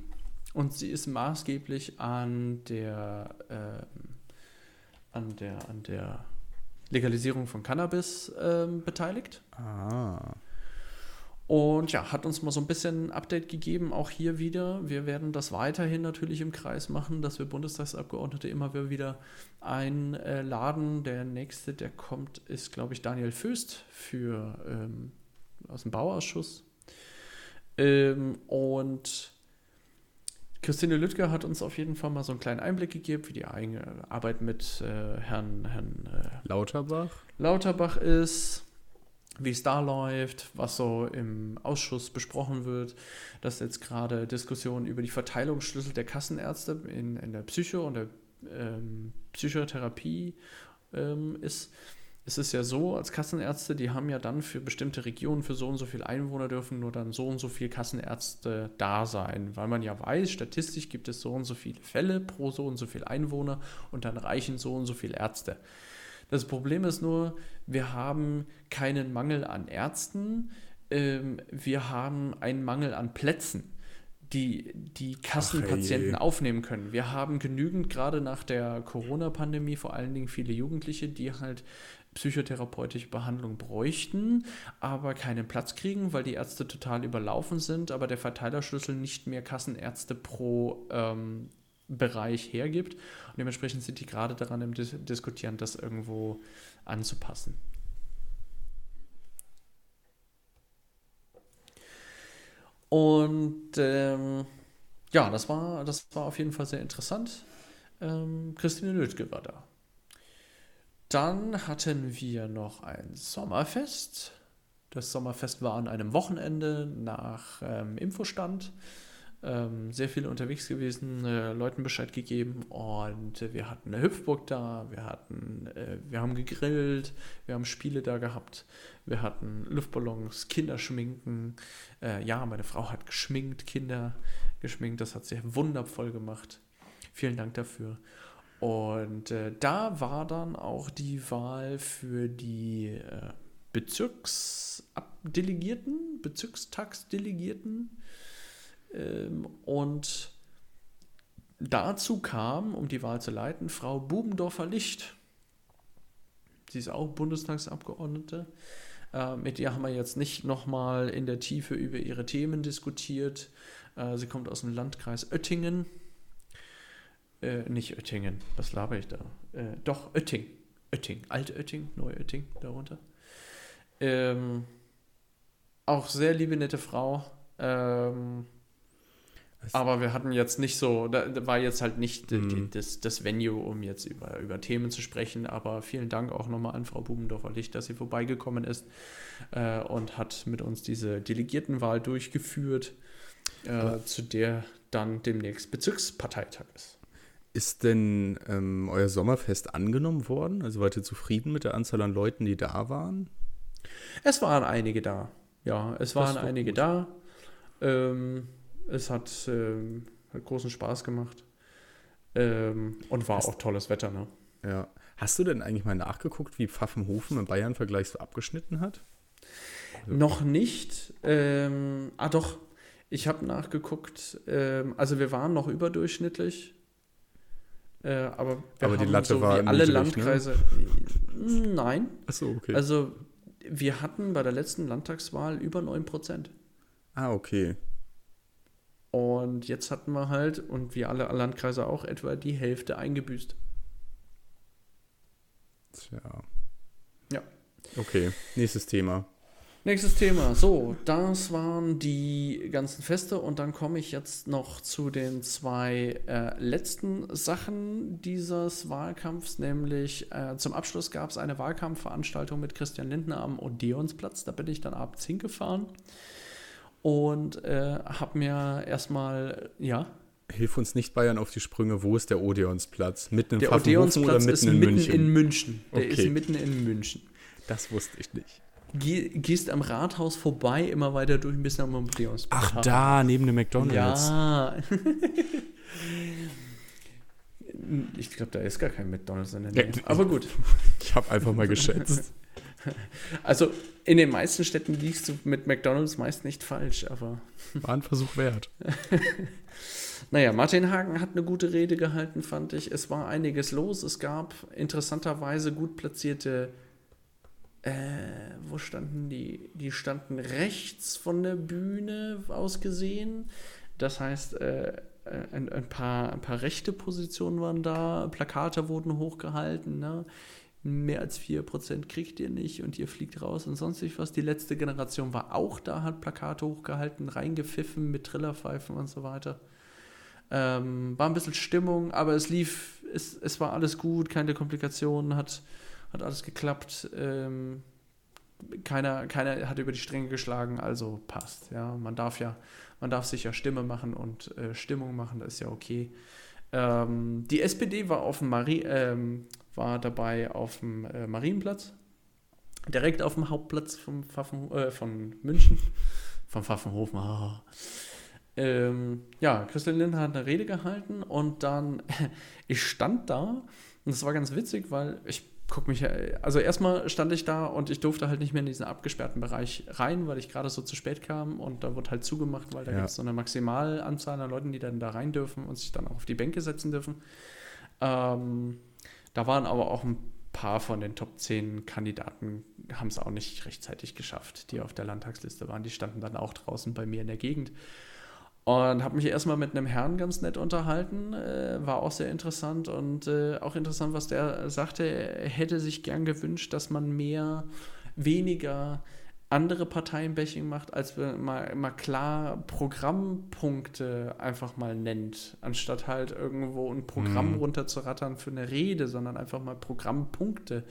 und sie ist maßgeblich an der, äh, an der, an der Legalisierung von Cannabis äh, beteiligt. Ah. Und ja, hat uns mal so ein bisschen ein Update gegeben, auch hier wieder. Wir werden das weiterhin natürlich im Kreis machen, dass wir Bundestagsabgeordnete immer wieder einladen. Der nächste, der kommt, ist, glaube ich, Daniel Föst für, ähm, aus dem Bauausschuss. Ähm, und Christine Lüttger hat uns auf jeden Fall mal so einen kleinen Einblick gegeben, wie die eigene Arbeit mit äh, Herrn, Herrn äh, Lauterbach. Lauterbach ist wie es da läuft, was so im Ausschuss besprochen wird, dass jetzt gerade Diskussionen über die Verteilungsschlüssel der Kassenärzte in, in der Psycho und der ähm, Psychotherapie ähm, ist. Es ist ja so, als Kassenärzte, die haben ja dann für bestimmte Regionen, für so und so viele Einwohner dürfen nur dann so und so viele Kassenärzte da sein, weil man ja weiß, statistisch gibt es so und so viele Fälle pro so und so viele Einwohner und dann reichen so und so viele Ärzte. Das Problem ist nur, wir haben keinen Mangel an Ärzten, ähm, wir haben einen Mangel an Plätzen die die Kassenpatienten Ach, aufnehmen können. Wir haben genügend, gerade nach der Corona-Pandemie, vor allen Dingen viele Jugendliche, die halt psychotherapeutische Behandlung bräuchten, aber keinen Platz kriegen, weil die Ärzte total überlaufen sind, aber der Verteilerschlüssel nicht mehr Kassenärzte pro ähm, Bereich hergibt. Und dementsprechend sind die gerade daran im Dis Diskutieren, das irgendwo anzupassen. Und ähm, ja, das war, das war auf jeden Fall sehr interessant. Ähm, Christine Lötke war da. Dann hatten wir noch ein Sommerfest. Das Sommerfest war an einem Wochenende nach ähm, Infostand ähm, sehr viele unterwegs gewesen, äh, Leuten Bescheid gegeben und äh, wir hatten eine Hüpfburg da, wir hatten, äh, wir haben gegrillt, wir haben Spiele da gehabt, wir hatten Luftballons, Kinderschminken. Äh, ja, meine Frau hat geschminkt, Kinder geschminkt, das hat sie wundervoll gemacht. Vielen Dank dafür. Und äh, da war dann auch die Wahl für die äh, Bezirksdelegierten, Bezirkstagsdelegierten und dazu kam, um die Wahl zu leiten, Frau Bubendorfer-Licht. Sie ist auch Bundestagsabgeordnete. Äh, mit ihr haben wir jetzt nicht nochmal in der Tiefe über ihre Themen diskutiert. Äh, sie kommt aus dem Landkreis Oettingen. Äh, nicht Oettingen, was laber ich da? Äh, doch, Oetting. Oetting, Alt-Oetting, Neu-Oetting darunter. Ähm, auch sehr liebe, nette Frau. Ähm, aber wir hatten jetzt nicht so, da war jetzt halt nicht mhm. die, das, das Venue, um jetzt über, über Themen zu sprechen. Aber vielen Dank auch nochmal an Frau Bubendorfer-Licht, dass sie vorbeigekommen ist äh, und hat mit uns diese Delegiertenwahl durchgeführt, äh, zu der dann demnächst Bezirksparteitag ist. Ist denn ähm, euer Sommerfest angenommen worden? Also wart ihr zufrieden mit der Anzahl an Leuten, die da waren? Es waren einige da. Ja, es waren einige gut. da. Ähm, es hat, ähm, hat großen Spaß gemacht. Ähm, und war Hast, auch tolles Wetter, ne? Ja. Hast du denn eigentlich mal nachgeguckt, wie Pfaffenhofen im Bayern-Vergleich so abgeschnitten hat? Also, Noch nicht. Ähm, ah, doch. Ich habe nachgeguckt. Ähm, also, wir waren noch überdurchschnittlich. Äh, aber wir aber die Latte so war wie alle ne? Landkreise. Ne? Nein. Achso, okay. Also, wir hatten bei der letzten Landtagswahl über 9 Prozent. Ah, okay. Und jetzt hatten wir halt, und wie alle Landkreise auch, etwa die Hälfte eingebüßt. Tja. Ja. Okay, nächstes Thema. Nächstes Thema. So, das waren die ganzen Feste und dann komme ich jetzt noch zu den zwei äh, letzten Sachen dieses Wahlkampfs, nämlich äh, zum Abschluss gab es eine Wahlkampfveranstaltung mit Christian Lindner am Odeonsplatz. Da bin ich dann abends hingefahren. Und äh, habe mir erstmal, ja. Hilf uns nicht Bayern auf die Sprünge. Wo ist der Odeonsplatz? Mitten in der oder mitten ist in mitten München? in München. Der okay. ist mitten in München. Das wusste ich nicht. Geh, gehst am Rathaus vorbei, immer weiter durch, ein bisschen am Odeonsplatz. Ach, da, neben dem McDonalds. Ja. [laughs] ich glaube, da ist gar kein McDonalds in der Nähe. Aber gut. [laughs] Ich habe einfach mal geschätzt. [laughs] Also in den meisten Städten liegst du mit McDonalds meist nicht falsch, aber. War ein Versuch wert. [laughs] naja, Martin Hagen hat eine gute Rede gehalten, fand ich. Es war einiges los. Es gab interessanterweise gut platzierte. Äh, wo standen die? Die standen rechts von der Bühne aus gesehen. Das heißt, äh, ein, ein, paar, ein paar rechte Positionen waren da, Plakate wurden hochgehalten. Ne? Mehr als 4% kriegt ihr nicht und ihr fliegt raus und sonst was. Die letzte Generation war auch da, hat Plakate hochgehalten, reingepfiffen mit Trillerpfeifen und so weiter. Ähm, war ein bisschen Stimmung, aber es lief, es, es war alles gut, keine Komplikationen, hat, hat alles geklappt. Ähm, keiner, keiner hat über die Stränge geschlagen, also passt. Ja, man darf ja, man darf sich ja Stimme machen und äh, Stimmung machen, das ist ja okay. Ähm, die SPD war auf dem Marie, ähm, war dabei auf dem äh, Marienplatz, direkt auf dem Hauptplatz vom Pfaffen, äh, von München, vom Pfaffenhofen. Ah. Ähm, ja, Christian Lindner hat eine Rede gehalten und dann, [laughs] ich stand da und das war ganz witzig, weil ich guck mich, also erstmal stand ich da und ich durfte halt nicht mehr in diesen abgesperrten Bereich rein, weil ich gerade so zu spät kam und da wurde halt zugemacht, weil da ja. gibt es so eine Maximalanzahl an Leuten, die dann da rein dürfen und sich dann auch auf die Bänke setzen dürfen. Ähm, da waren aber auch ein paar von den Top 10 Kandidaten, haben es auch nicht rechtzeitig geschafft, die auf der Landtagsliste waren. Die standen dann auch draußen bei mir in der Gegend. Und habe mich erstmal mit einem Herrn ganz nett unterhalten, äh, war auch sehr interessant und äh, auch interessant, was der sagte. Er hätte sich gern gewünscht, dass man mehr, weniger andere Parteienbashing macht, als man mal, mal klar Programmpunkte einfach mal nennt, anstatt halt irgendwo ein Programm mhm. runterzurattern für eine Rede, sondern einfach mal Programmpunkte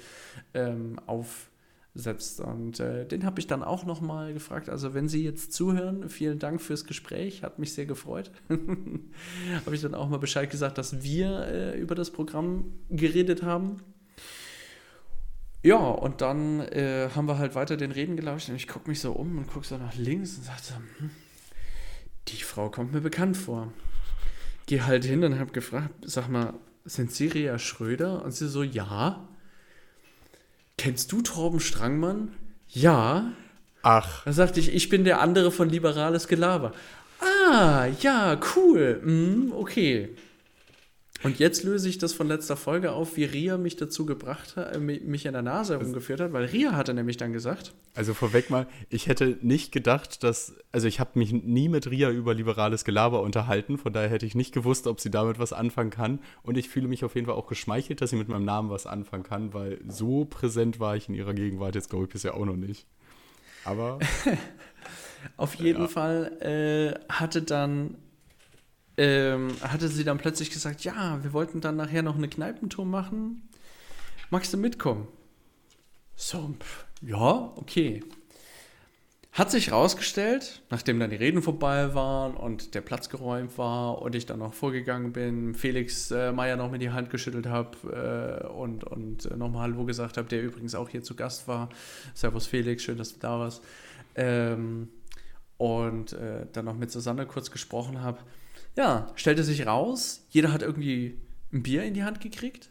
ähm, aufsetzt. Und äh, den habe ich dann auch nochmal gefragt. Also wenn Sie jetzt zuhören, vielen Dank fürs Gespräch, hat mich sehr gefreut. [laughs] habe ich dann auch mal Bescheid gesagt, dass wir äh, über das Programm geredet haben ja, und dann äh, haben wir halt weiter den Reden gelauscht und ich gucke mich so um und gucke so nach links und sagte, hm, die Frau kommt mir bekannt vor. Geh halt hin und habe gefragt, sag mal, sind Sie Ria Schröder? Und sie so, ja. Kennst du Torben Strangmann? Ja. Ach. Da sagte ich, ich bin der andere von Liberales Gelaber. Ah, ja, cool. Mm, okay. Und jetzt löse ich das von letzter Folge auf, wie Ria mich dazu gebracht hat, äh, mich in der Nase herumgeführt hat, weil Ria hatte nämlich dann gesagt. Also vorweg mal, ich hätte nicht gedacht, dass, also ich habe mich nie mit Ria über liberales Gelaber unterhalten, von daher hätte ich nicht gewusst, ob sie damit was anfangen kann. Und ich fühle mich auf jeden Fall auch geschmeichelt, dass sie mit meinem Namen was anfangen kann, weil so präsent war ich in ihrer Gegenwart jetzt, glaube ich, bisher auch noch nicht. Aber. [laughs] auf jeden ja. Fall äh, hatte dann ähm, hatte sie dann plötzlich gesagt, ja, wir wollten dann nachher noch eine Kneipentour machen. Magst du mitkommen? So, ja, okay. Hat sich rausgestellt, nachdem dann die Reden vorbei waren und der Platz geräumt war und ich dann noch vorgegangen bin, Felix äh, Meyer noch mit die Hand geschüttelt habe äh, und, und äh, nochmal Hallo gesagt habe, der übrigens auch hier zu Gast war. Servus Felix, schön, dass du da warst. Ähm, und äh, dann noch mit Susanne kurz gesprochen habe ja, stellte sich raus, jeder hat irgendwie ein Bier in die Hand gekriegt,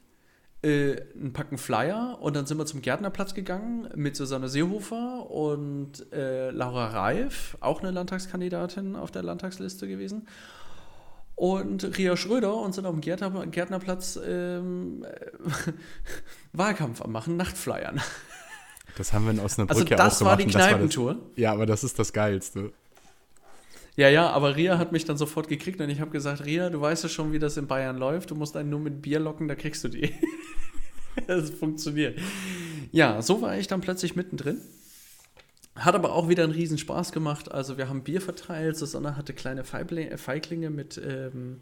äh, ein Packen Flyer und dann sind wir zum Gärtnerplatz gegangen mit Susanne Seehofer und äh, Laura Reif, auch eine Landtagskandidatin auf der Landtagsliste gewesen. Und Ria Schröder und sind auf dem Gärtner, Gärtnerplatz ähm, [laughs] Wahlkampf am machen, Nachtflyern. Das haben wir in Osnabrück also ja auch gemacht. Das war die Kneipentour. ja, aber das ist das Geilste. Ja, ja, aber Ria hat mich dann sofort gekriegt und ich habe gesagt, Ria, du weißt ja schon, wie das in Bayern läuft. Du musst einen nur mit Bier locken, da kriegst du die. [laughs] das funktioniert. Ja, so war ich dann plötzlich mittendrin. Hat aber auch wieder einen riesen Spaß gemacht. Also wir haben Bier verteilt. Susanne hatte kleine Feiglinge mit, ähm,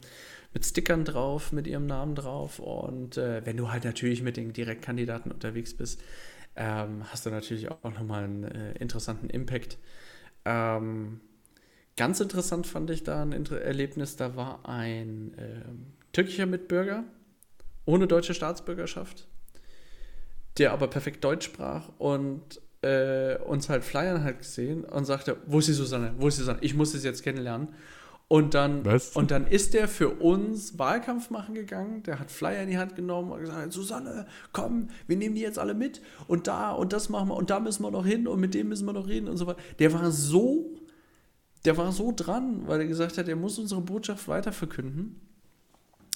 mit Stickern drauf, mit ihrem Namen drauf. Und äh, wenn du halt natürlich mit den Direktkandidaten unterwegs bist, ähm, hast du natürlich auch nochmal einen äh, interessanten Impact. Ähm, ganz interessant fand ich da ein Inter Erlebnis, da war ein äh, türkischer Mitbürger ohne deutsche Staatsbürgerschaft, der aber perfekt Deutsch sprach und äh, uns halt Flyern hat gesehen und sagte, wo ist die Susanne? Wo ist die Susanne? Ich muss sie jetzt kennenlernen. Und dann, Was? und dann ist der für uns Wahlkampf machen gegangen. Der hat Flyer in die Hand genommen und gesagt: Susanne, komm, wir nehmen die jetzt alle mit. Und da und das machen wir und da müssen wir noch hin und mit dem müssen wir noch reden und so weiter. Der war so, der war so dran, weil er gesagt hat, er muss unsere Botschaft weiter verkünden.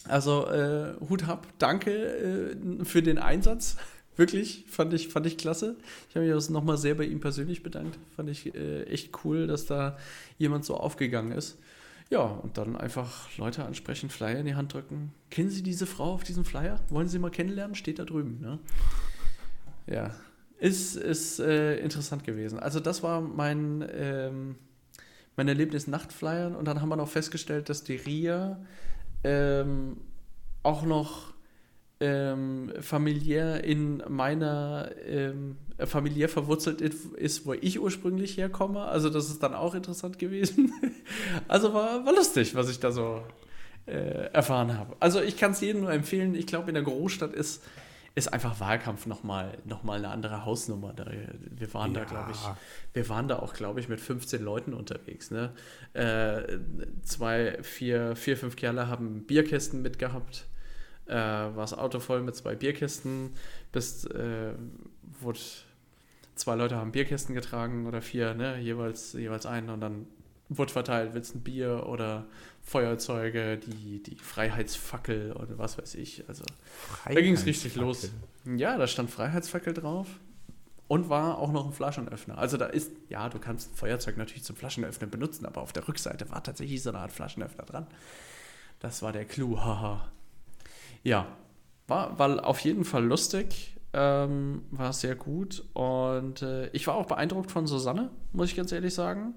Also äh, Hut ab, danke äh, für den Einsatz. [laughs] Wirklich, fand ich, fand ich klasse. Ich habe mich auch nochmal sehr bei ihm persönlich bedankt. Fand ich äh, echt cool, dass da jemand so aufgegangen ist. Ja, und dann einfach Leute ansprechen, Flyer in die Hand drücken. Kennen Sie diese Frau auf diesem Flyer? Wollen Sie mal kennenlernen? Steht da drüben. Ne? Ja, ist, ist äh, interessant gewesen. Also das war mein, ähm, mein Erlebnis Nachtflyern. Und dann haben wir noch festgestellt, dass die RIA ähm, auch noch ähm, familiär in meiner ähm, familiär verwurzelt ist, wo ich ursprünglich herkomme. Also das ist dann auch interessant gewesen. [laughs] also war, war lustig, was ich da so äh, erfahren habe. Also ich kann es jedem nur empfehlen. Ich glaube, in der Großstadt ist, ist einfach Wahlkampf nochmal noch mal eine andere Hausnummer. Da, wir waren ja. da, glaube ich, wir waren da auch, glaube ich, mit 15 Leuten unterwegs. Ne? Äh, zwei, vier, vier, fünf Kerle haben Bierkästen mitgehabt äh, war das Auto voll mit zwei Bierkisten, bis äh, wurde zwei Leute haben Bierkisten getragen oder vier, ne, jeweils, jeweils einen und dann wurde verteilt, willst du ein Bier oder Feuerzeuge, die, die Freiheitsfackel oder was weiß ich. Also da ging es richtig los. Ja, da stand Freiheitsfackel drauf und war auch noch ein Flaschenöffner. Also da ist, ja, du kannst ein Feuerzeug natürlich zum Flaschenöffnen benutzen, aber auf der Rückseite war tatsächlich so eine Art Flaschenöffner dran. Das war der Clou, haha. Ja, war, war auf jeden Fall lustig, ähm, war sehr gut und äh, ich war auch beeindruckt von Susanne, muss ich ganz ehrlich sagen.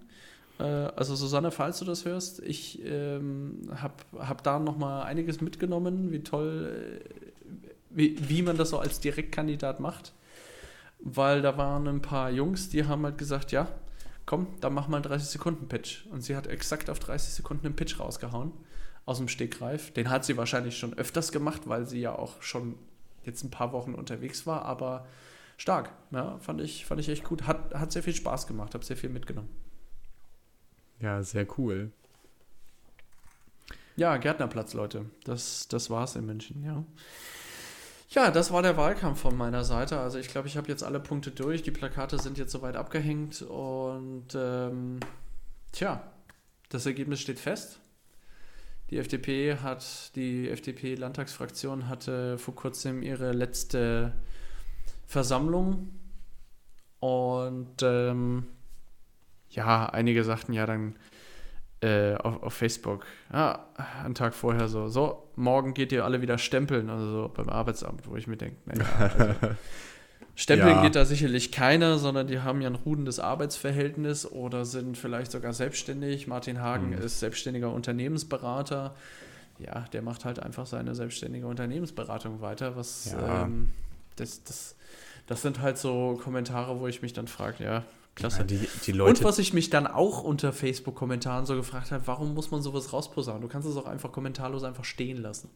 Äh, also Susanne, falls du das hörst, ich ähm, habe hab da noch mal einiges mitgenommen, wie toll, äh, wie, wie man das so als Direktkandidat macht, weil da waren ein paar Jungs, die haben halt gesagt, ja, komm, dann mach mal einen 30 Sekunden Pitch und sie hat exakt auf 30 Sekunden einen Pitch rausgehauen aus dem Stegreif. Den hat sie wahrscheinlich schon öfters gemacht, weil sie ja auch schon jetzt ein paar Wochen unterwegs war, aber stark. Ja, fand ich, fand ich echt gut. Hat, hat sehr viel Spaß gemacht, habe sehr viel mitgenommen. Ja, sehr cool. Ja, Gärtnerplatz, Leute. Das, das war's in München, ja. Ja, das war der Wahlkampf von meiner Seite. Also ich glaube, ich habe jetzt alle Punkte durch. Die Plakate sind jetzt soweit abgehängt und ähm, tja, das Ergebnis steht fest. Die FDP hat, die FDP-Landtagsfraktion hatte vor kurzem ihre letzte Versammlung und ähm, ja, einige sagten ja dann äh, auf, auf, Facebook, ja, einen Tag vorher so, so, morgen geht ihr alle wieder stempeln, also so beim Arbeitsamt, wo ich mir denke, naja, also, [laughs] Stempeln ja. geht da sicherlich keiner, sondern die haben ja ein rudendes Arbeitsverhältnis oder sind vielleicht sogar selbstständig. Martin Hagen mhm. ist selbstständiger Unternehmensberater. Ja, der macht halt einfach seine selbstständige Unternehmensberatung weiter. Was ja. ähm, das, das, das sind halt so Kommentare, wo ich mich dann frage, ja, klasse. Ja, die, die Und was ich mich dann auch unter Facebook-Kommentaren so gefragt habe, warum muss man sowas rausposaunen? Du kannst es auch einfach kommentarlos einfach stehen lassen.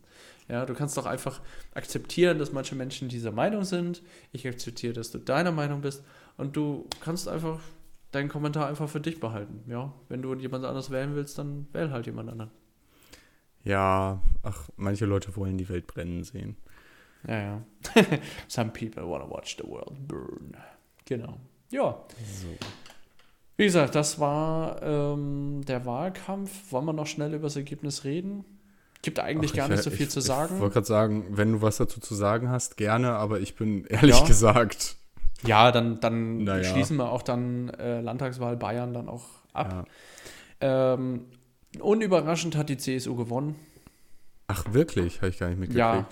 Ja, du kannst doch einfach akzeptieren, dass manche Menschen dieser Meinung sind. Ich akzeptiere, dass du deiner Meinung bist. Und du kannst einfach deinen Kommentar einfach für dich behalten. Ja, wenn du jemand anderes wählen willst, dann wähl halt jemand anderen. Ja, ach, manche Leute wollen die Welt brennen sehen. Ja, ja. [laughs] Some people want to watch the world burn. Genau. Ja. So. Wie gesagt, das war ähm, der Wahlkampf. Wollen wir noch schnell über das Ergebnis reden? Gibt eigentlich Ach, gar nicht so viel ich, zu sagen. Ich wollte gerade sagen, wenn du was dazu zu sagen hast, gerne, aber ich bin ehrlich ja. gesagt. Ja, dann, dann naja. schließen wir auch dann äh, Landtagswahl Bayern dann auch ab. Ja. Ähm, unüberraschend hat die CSU gewonnen. Ach, wirklich? Habe ich gar nicht mitgekriegt. Ja,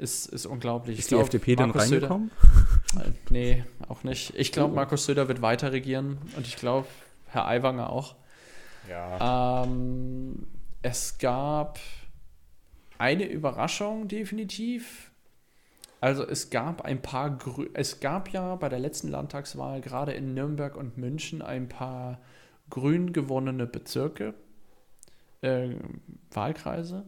ist, ist unglaublich. Ist ich die glaub, FDP dann Markus reingekommen? Söder, äh, nee, auch nicht. Ich glaube, oh. Markus Söder wird weiter regieren und ich glaube, Herr Aiwanger auch. Ja. Ähm, es gab eine Überraschung definitiv. Also es gab ein paar, Grü es gab ja bei der letzten Landtagswahl gerade in Nürnberg und München ein paar grün gewonnene Bezirke, äh, Wahlkreise.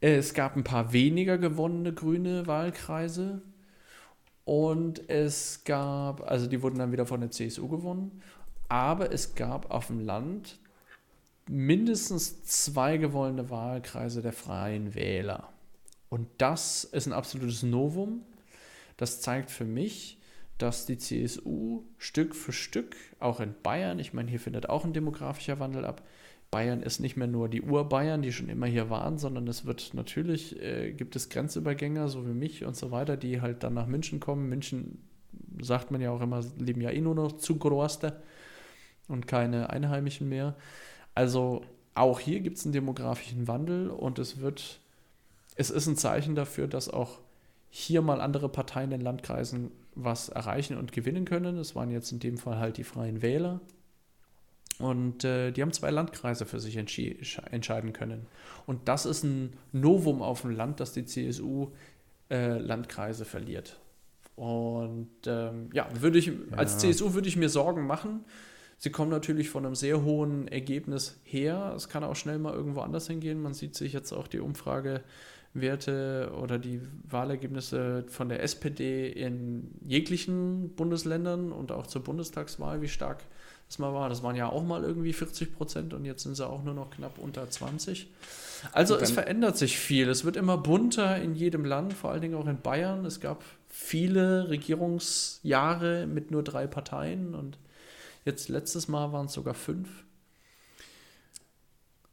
Es gab ein paar weniger gewonnene grüne Wahlkreise. Und es gab, also die wurden dann wieder von der CSU gewonnen. Aber es gab auf dem Land mindestens zwei gewonnene Wahlkreise der Freien Wähler. Und das ist ein absolutes Novum. Das zeigt für mich, dass die CSU Stück für Stück, auch in Bayern, ich meine, hier findet auch ein demografischer Wandel ab. Bayern ist nicht mehr nur die Urbayern, die schon immer hier waren, sondern es wird natürlich, äh, gibt es Grenzübergänger, so wie mich und so weiter, die halt dann nach München kommen. München, sagt man ja auch immer, leben ja eh nur noch zu Großte und keine Einheimischen mehr. Also auch hier gibt es einen demografischen Wandel und es wird, es ist ein Zeichen dafür, dass auch hier mal andere Parteien in Landkreisen was erreichen und gewinnen können. Das waren jetzt in dem Fall halt die Freien Wähler. Und äh, die haben zwei Landkreise für sich entscheiden können. Und das ist ein Novum auf dem Land, dass die CSU äh, Landkreise verliert. Und ähm, ja, würde ich, ja. als CSU würde ich mir Sorgen machen, Sie kommen natürlich von einem sehr hohen Ergebnis her. Es kann auch schnell mal irgendwo anders hingehen. Man sieht sich jetzt auch die Umfragewerte oder die Wahlergebnisse von der SPD in jeglichen Bundesländern und auch zur Bundestagswahl, wie stark das mal war. Das waren ja auch mal irgendwie 40 Prozent und jetzt sind sie auch nur noch knapp unter 20. Also es verändert sich viel. Es wird immer bunter in jedem Land, vor allen Dingen auch in Bayern. Es gab viele Regierungsjahre mit nur drei Parteien und Jetzt letztes Mal waren es sogar fünf.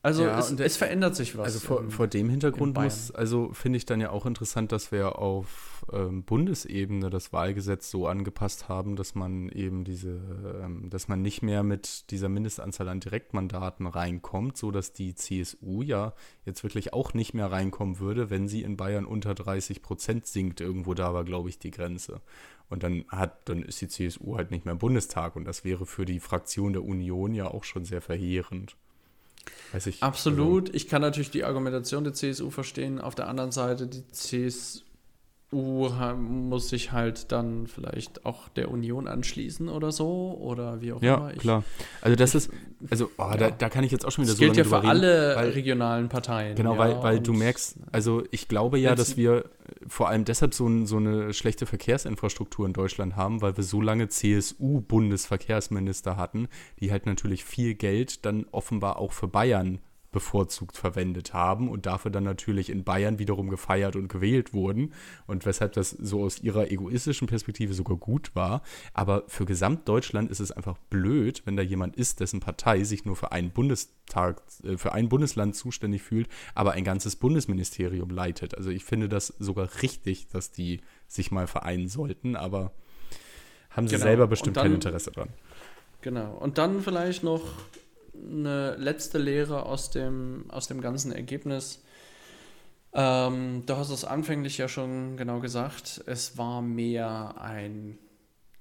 Also ja, es, es, verändert sich was. Also vor, in, vor dem Hintergrund muss, also finde ich dann ja auch interessant, dass wir auf ähm, Bundesebene das Wahlgesetz so angepasst haben, dass man eben diese, ähm, dass man nicht mehr mit dieser Mindestanzahl an Direktmandaten reinkommt, so dass die CSU ja jetzt wirklich auch nicht mehr reinkommen würde, wenn sie in Bayern unter 30 Prozent sinkt. Irgendwo da war, glaube ich, die Grenze. Und dann hat, dann ist die CSU halt nicht mehr im Bundestag und das wäre für die Fraktion der Union ja auch schon sehr verheerend. Weiß ich, Absolut. Also ich kann natürlich die Argumentation der CSU verstehen. Auf der anderen Seite, die CSU muss sich halt dann vielleicht auch der Union anschließen oder so oder wie auch ja, immer. Ja, klar. Also das ist, also oh, ja. da, da kann ich jetzt auch schon wieder das so gilt ja für alle weil, regionalen Parteien. Genau, ja, weil, weil du merkst, also ich glaube ja, dass wir vor allem deshalb so, so eine schlechte Verkehrsinfrastruktur in Deutschland haben, weil wir so lange CSU-Bundesverkehrsminister hatten, die halt natürlich viel Geld dann offenbar auch für Bayern bevorzugt verwendet haben und dafür dann natürlich in Bayern wiederum gefeiert und gewählt wurden und weshalb das so aus ihrer egoistischen Perspektive sogar gut war. Aber für Gesamtdeutschland ist es einfach blöd, wenn da jemand ist, dessen Partei sich nur für einen Bundestag, äh, für ein Bundesland zuständig fühlt, aber ein ganzes Bundesministerium leitet. Also ich finde das sogar richtig, dass die sich mal vereinen sollten, aber haben sie genau. selber bestimmt dann, kein Interesse dran. Genau. Und dann vielleicht noch eine letzte Lehre aus dem, aus dem ganzen Ergebnis. Ähm, du hast es anfänglich ja schon genau gesagt. Es war mehr ein,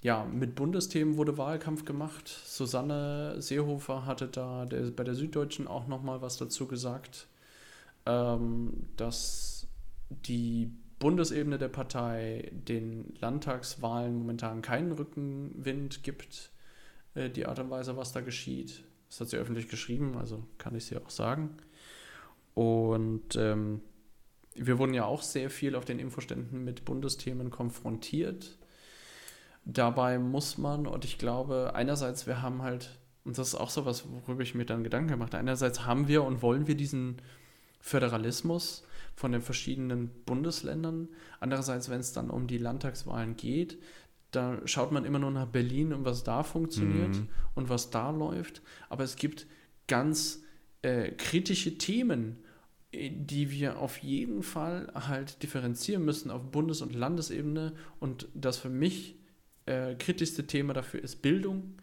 ja, mit Bundesthemen wurde Wahlkampf gemacht. Susanne Seehofer hatte da der, bei der Süddeutschen auch nochmal was dazu gesagt, ähm, dass die Bundesebene der Partei den Landtagswahlen momentan keinen Rückenwind gibt, äh, die Art und Weise, was da geschieht. Das hat sie öffentlich geschrieben, also kann ich sie auch sagen. Und ähm, wir wurden ja auch sehr viel auf den Infoständen mit Bundesthemen konfrontiert. Dabei muss man, und ich glaube, einerseits, wir haben halt, und das ist auch so was, worüber ich mir dann Gedanken gemacht habe, einerseits haben wir und wollen wir diesen Föderalismus von den verschiedenen Bundesländern. Andererseits, wenn es dann um die Landtagswahlen geht, da schaut man immer nur nach Berlin und was da funktioniert mhm. und was da läuft. Aber es gibt ganz äh, kritische Themen, äh, die wir auf jeden Fall halt differenzieren müssen auf Bundes- und Landesebene. Und das für mich äh, kritischste Thema dafür ist Bildung.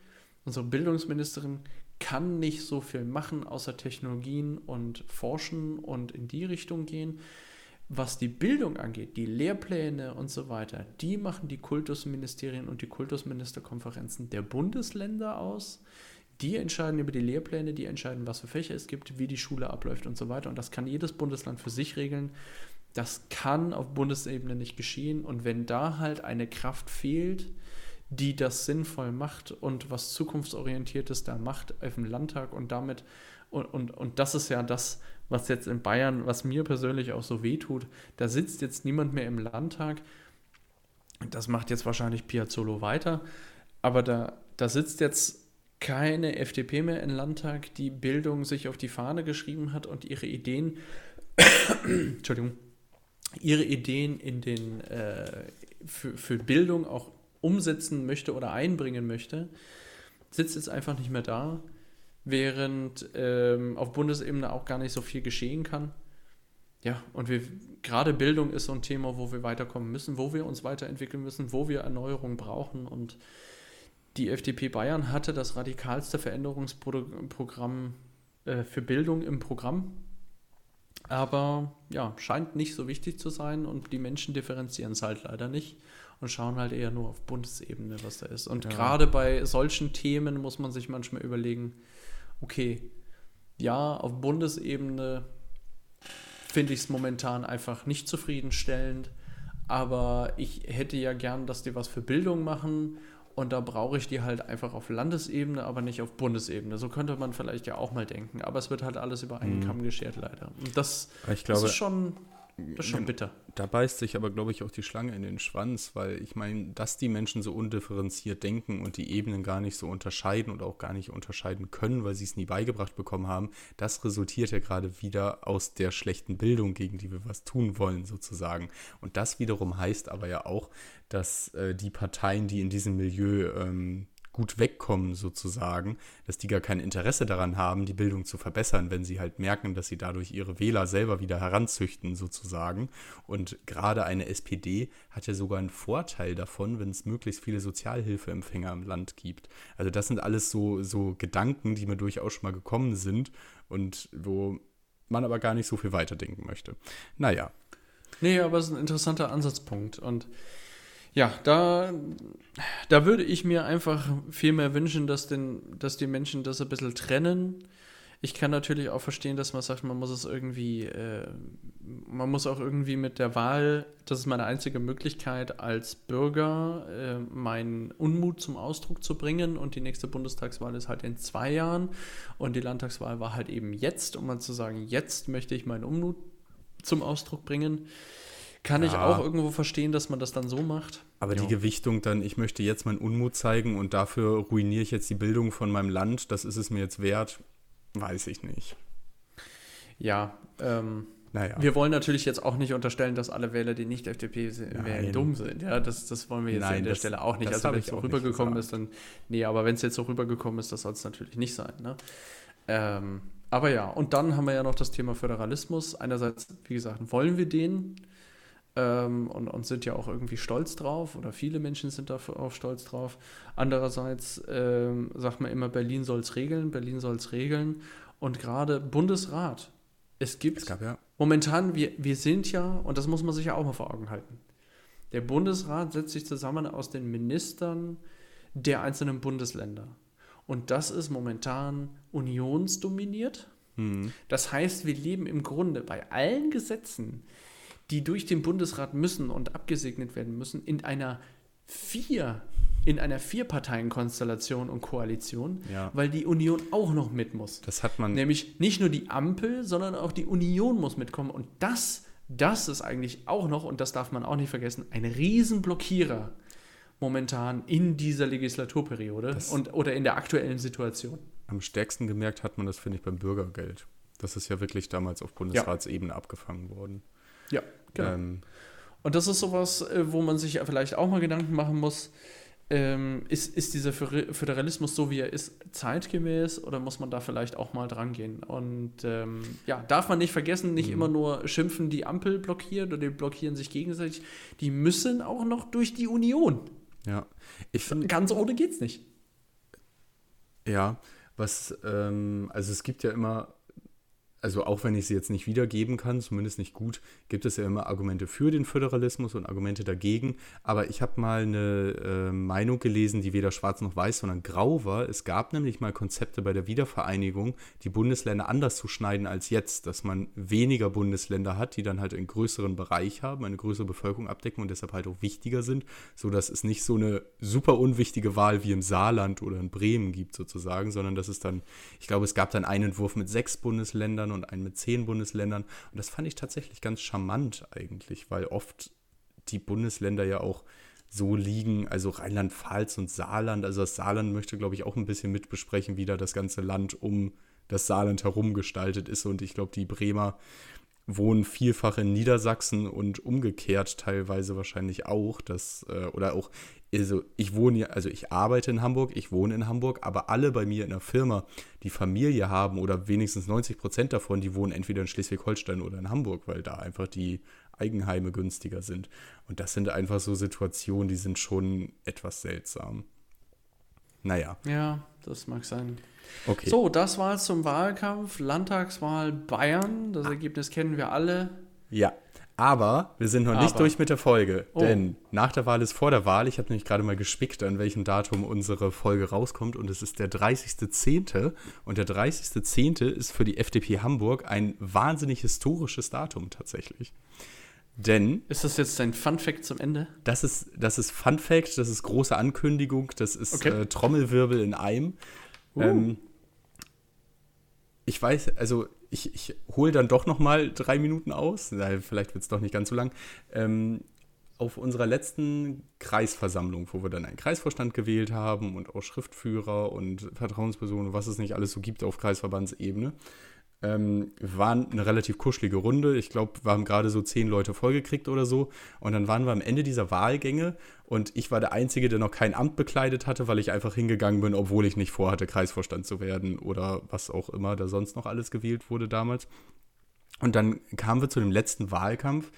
Unsere Bildungsministerin kann nicht so viel machen, außer Technologien und Forschen und in die Richtung gehen was die Bildung angeht, die Lehrpläne und so weiter, die machen die Kultusministerien und die Kultusministerkonferenzen der Bundesländer aus. Die entscheiden über die Lehrpläne, die entscheiden, was für Fächer es gibt, wie die Schule abläuft und so weiter. Und das kann jedes Bundesland für sich regeln. Das kann auf Bundesebene nicht geschehen. Und wenn da halt eine Kraft fehlt, die das sinnvoll macht und was zukunftsorientiertes da macht auf dem Landtag und damit, und, und, und das ist ja das, was jetzt in Bayern, was mir persönlich auch so wehtut, da sitzt jetzt niemand mehr im Landtag, das macht jetzt wahrscheinlich Piazzolo weiter, aber da, da sitzt jetzt keine FDP mehr im Landtag, die Bildung sich auf die Fahne geschrieben hat und ihre Ideen, [coughs] Entschuldigung, ihre Ideen in den, äh, für, für Bildung auch umsetzen möchte oder einbringen möchte, sitzt jetzt einfach nicht mehr da, während ähm, auf Bundesebene auch gar nicht so viel geschehen kann. Ja, und wir, gerade Bildung ist so ein Thema, wo wir weiterkommen müssen, wo wir uns weiterentwickeln müssen, wo wir Erneuerung brauchen und die FDP Bayern hatte das radikalste Veränderungsprogramm äh, für Bildung im Programm. Aber ja, scheint nicht so wichtig zu sein und die Menschen differenzieren es halt leider nicht und schauen halt eher nur auf Bundesebene, was da ist. Und ja. gerade bei solchen Themen muss man sich manchmal überlegen, okay, ja, auf Bundesebene finde ich es momentan einfach nicht zufriedenstellend, aber ich hätte ja gern, dass die was für Bildung machen und da brauche ich die halt einfach auf Landesebene, aber nicht auf Bundesebene. So könnte man vielleicht ja auch mal denken. Aber es wird halt alles über einen mhm. Kamm geschert, leider. Und das, glaube, das ist schon das ist schon bitter. Da beißt sich aber, glaube ich, auch die Schlange in den Schwanz, weil ich meine, dass die Menschen so undifferenziert denken und die Ebenen gar nicht so unterscheiden oder auch gar nicht unterscheiden können, weil sie es nie beigebracht bekommen haben, das resultiert ja gerade wieder aus der schlechten Bildung, gegen die wir was tun wollen, sozusagen. Und das wiederum heißt aber ja auch, dass äh, die Parteien, die in diesem Milieu ähm, gut wegkommen sozusagen, dass die gar kein Interesse daran haben, die Bildung zu verbessern, wenn sie halt merken, dass sie dadurch ihre Wähler selber wieder heranzüchten sozusagen. Und gerade eine SPD hat ja sogar einen Vorteil davon, wenn es möglichst viele Sozialhilfeempfänger im Land gibt. Also das sind alles so, so Gedanken, die mir durchaus schon mal gekommen sind und wo man aber gar nicht so viel weiterdenken möchte. Naja. Nee, aber es ist ein interessanter Ansatzpunkt und ja, da, da würde ich mir einfach viel mehr wünschen, dass, den, dass die Menschen das ein bisschen trennen. Ich kann natürlich auch verstehen, dass man sagt, man muss es irgendwie, äh, man muss auch irgendwie mit der Wahl, das ist meine einzige Möglichkeit als Bürger, äh, meinen Unmut zum Ausdruck zu bringen. Und die nächste Bundestagswahl ist halt in zwei Jahren. Und die Landtagswahl war halt eben jetzt, um mal zu sagen, jetzt möchte ich meinen Unmut zum Ausdruck bringen. Kann ja. ich auch irgendwo verstehen, dass man das dann so macht. Aber jo. die Gewichtung dann, ich möchte jetzt meinen Unmut zeigen und dafür ruiniere ich jetzt die Bildung von meinem Land, das ist es mir jetzt wert, weiß ich nicht. Ja, ähm, naja. wir wollen natürlich jetzt auch nicht unterstellen, dass alle Wähler, die nicht FDP wählen, dumm sind. Ja, das, das wollen wir jetzt Nein, an der das, Stelle auch nicht. Also wenn es so rübergekommen ist, dann, nee, aber wenn es jetzt so rübergekommen ist, das soll es natürlich nicht sein. Ne? Ähm, aber ja, und dann haben wir ja noch das Thema Föderalismus. Einerseits, wie gesagt, wollen wir den, ähm, und, und, sind ja auch irgendwie stolz drauf oder viele Menschen sind da auch stolz drauf. Andererseits ähm, sagt man immer, Berlin soll es regeln, Berlin soll es regeln und gerade Bundesrat. Es gibt es gab, ja. momentan, wir, wir sind ja, und das muss man sich ja auch mal vor Augen halten, der Bundesrat setzt sich zusammen aus den Ministern der einzelnen Bundesländer. Und das ist momentan unionsdominiert. Mhm. Das heißt, wir leben im Grunde bei allen Gesetzen, die durch den Bundesrat müssen und abgesegnet werden müssen, in einer vier in einer Vierparteienkonstellation und Koalition, ja. weil die Union auch noch mit muss. Das hat man. Nämlich nicht nur die Ampel, sondern auch die Union muss mitkommen. Und das, das ist eigentlich auch noch, und das darf man auch nicht vergessen, ein Riesenblockierer momentan in dieser Legislaturperiode das und, oder in der aktuellen Situation. Am stärksten gemerkt hat man das, finde ich, beim Bürgergeld. Das ist ja wirklich damals auf Bundesratsebene ja. abgefangen worden. Ja, genau. Ähm, und das ist sowas, äh, wo man sich vielleicht auch mal Gedanken machen muss. Ähm, ist, ist dieser Föderalismus so, wie er ist, zeitgemäß oder muss man da vielleicht auch mal dran gehen? Und ähm, ja, darf man nicht vergessen, nicht mhm. immer nur schimpfen, die Ampel blockiert oder die blockieren sich gegenseitig. Die müssen auch noch durch die Union. Ja, ich finde. Ganz ohne geht's nicht. Ja, was, ähm, also es gibt ja immer also auch wenn ich sie jetzt nicht wiedergeben kann, zumindest nicht gut, gibt es ja immer Argumente für den Föderalismus und Argumente dagegen. Aber ich habe mal eine äh, Meinung gelesen, die weder schwarz noch weiß, sondern grau war. Es gab nämlich mal Konzepte bei der Wiedervereinigung, die Bundesländer anders zu schneiden als jetzt, dass man weniger Bundesländer hat, die dann halt einen größeren Bereich haben, eine größere Bevölkerung abdecken und deshalb halt auch wichtiger sind, sodass es nicht so eine super unwichtige Wahl wie im Saarland oder in Bremen gibt sozusagen, sondern dass es dann, ich glaube, es gab dann einen Entwurf mit sechs Bundesländern Bundesländern und einen mit zehn Bundesländern. Und das fand ich tatsächlich ganz charmant eigentlich, weil oft die Bundesländer ja auch so liegen, also Rheinland-Pfalz und Saarland. Also das Saarland möchte, glaube ich, auch ein bisschen mitbesprechen, wie da das ganze Land um das Saarland herum gestaltet ist. Und ich glaube, die Bremer wohnen vielfach in Niedersachsen und umgekehrt teilweise wahrscheinlich auch. Das, äh, oder auch also ich wohne ja, also ich arbeite in Hamburg, ich wohne in Hamburg, aber alle bei mir in der Firma, die Familie haben oder wenigstens 90 Prozent davon, die wohnen entweder in Schleswig-Holstein oder in Hamburg, weil da einfach die Eigenheime günstiger sind. Und das sind einfach so Situationen, die sind schon etwas seltsam. Naja. Ja, das mag sein. Okay. So, das war zum Wahlkampf, Landtagswahl Bayern. Das Ergebnis kennen wir alle. Ja. Aber wir sind noch Aber. nicht durch mit der Folge, oh. denn nach der Wahl ist vor der Wahl. Ich habe nämlich gerade mal gespickt, an welchem Datum unsere Folge rauskommt und es ist der 30.10. Und der 30.10. ist für die FDP Hamburg ein wahnsinnig historisches Datum tatsächlich. Denn. Ist das jetzt ein Fun Fact zum Ende? Das ist, das ist Fun Fact, das ist große Ankündigung, das ist okay. äh, Trommelwirbel in einem. Uh. Ähm, ich weiß, also ich, ich hole dann doch noch mal drei Minuten aus, vielleicht wird es doch nicht ganz so lang. Ähm, auf unserer letzten Kreisversammlung, wo wir dann einen Kreisvorstand gewählt haben und auch Schriftführer und Vertrauenspersonen, was es nicht alles so gibt auf Kreisverbandsebene, ähm, waren eine relativ kuschelige Runde. Ich glaube, wir haben gerade so zehn Leute vollgekriegt oder so. Und dann waren wir am Ende dieser Wahlgänge und ich war der Einzige, der noch kein Amt bekleidet hatte, weil ich einfach hingegangen bin, obwohl ich nicht vorhatte, Kreisvorstand zu werden oder was auch immer da sonst noch alles gewählt wurde damals. Und dann kamen wir zu dem letzten Wahlkampf,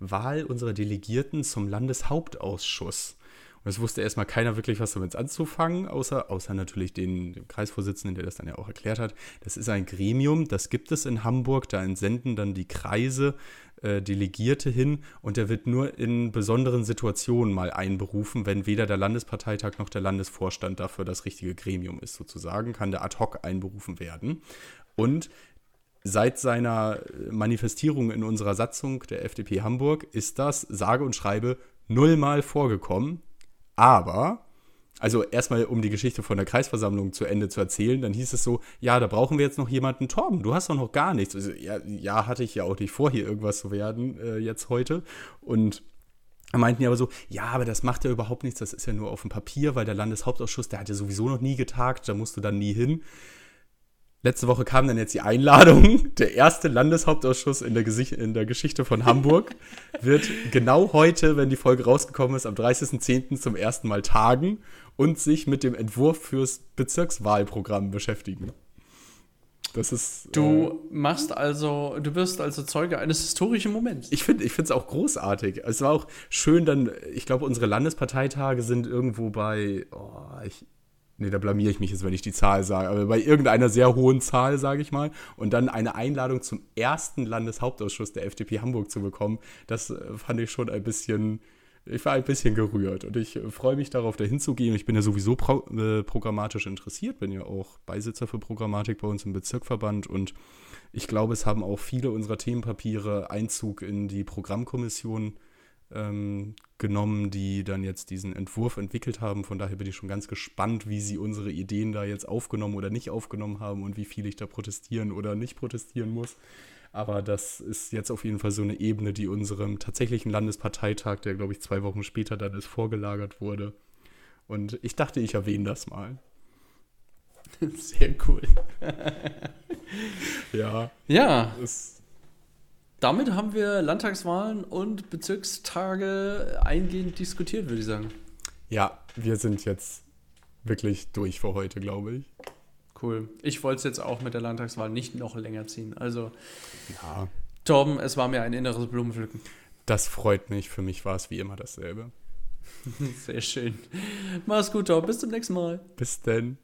Wahl unserer Delegierten zum Landeshauptausschuss. Und es wusste erstmal keiner wirklich, was damit anzufangen, außer, außer natürlich den, dem Kreisvorsitzenden, der das dann ja auch erklärt hat. Das ist ein Gremium, das gibt es in Hamburg, da entsenden dann die Kreise äh, Delegierte hin und der wird nur in besonderen Situationen mal einberufen, wenn weder der Landesparteitag noch der Landesvorstand dafür das richtige Gremium ist, sozusagen, kann der ad hoc einberufen werden. Und seit seiner Manifestierung in unserer Satzung der FDP Hamburg ist das, sage und schreibe, nullmal vorgekommen. Aber, also erstmal um die Geschichte von der Kreisversammlung zu Ende zu erzählen, dann hieß es so, ja, da brauchen wir jetzt noch jemanden, Torben, du hast doch noch gar nichts. Also, ja, ja, hatte ich ja auch nicht vor, hier irgendwas zu werden äh, jetzt heute. Und meinten ja aber so, ja, aber das macht ja überhaupt nichts, das ist ja nur auf dem Papier, weil der Landeshauptausschuss, der hat ja sowieso noch nie getagt, da musst du dann nie hin. Letzte Woche kam dann jetzt die Einladung. [laughs] Der erste Landeshauptausschuss in der, Gesicht in der Geschichte von Hamburg [laughs] wird genau heute, wenn die Folge rausgekommen ist, am 30.10. zum ersten Mal tagen und sich mit dem Entwurf fürs Bezirkswahlprogramm beschäftigen. Das ist. Du äh, machst also, du wirst also Zeuge eines historischen Moments. Ich finde es auch großartig. Es war auch schön, dann, ich glaube, unsere Landesparteitage sind irgendwo bei, oh, ich, Nee, da blamier ich mich jetzt, wenn ich die Zahl sage. Aber bei irgendeiner sehr hohen Zahl, sage ich mal. Und dann eine Einladung zum ersten Landeshauptausschuss der FDP Hamburg zu bekommen, das äh, fand ich schon ein bisschen. Ich war ein bisschen gerührt und ich äh, freue mich darauf, da hinzugehen. Ich bin ja sowieso pro, äh, programmatisch interessiert, bin ja auch Beisitzer für Programmatik bei uns im Bezirkverband und ich glaube, es haben auch viele unserer Themenpapiere Einzug in die Programmkommission ähm, genommen, die dann jetzt diesen Entwurf entwickelt haben. Von daher bin ich schon ganz gespannt, wie sie unsere Ideen da jetzt aufgenommen oder nicht aufgenommen haben und wie viel ich da protestieren oder nicht protestieren muss. Aber das ist jetzt auf jeden Fall so eine Ebene, die unserem tatsächlichen Landesparteitag, der glaube ich zwei Wochen später dann ist, vorgelagert wurde. Und ich dachte, ich erwähne das mal. [laughs] Sehr cool. [laughs] ja. Ja. Das damit haben wir Landtagswahlen und Bezirkstage eingehend diskutiert, würde ich sagen. Ja, wir sind jetzt wirklich durch für heute, glaube ich. Cool. Ich wollte es jetzt auch mit der Landtagswahl nicht noch länger ziehen. Also, ja. Torben, es war mir ein inneres Blumenpflücken. Das freut mich. Für mich war es wie immer dasselbe. [laughs] Sehr schön. Mach's gut, Torben. Bis zum nächsten Mal. Bis denn.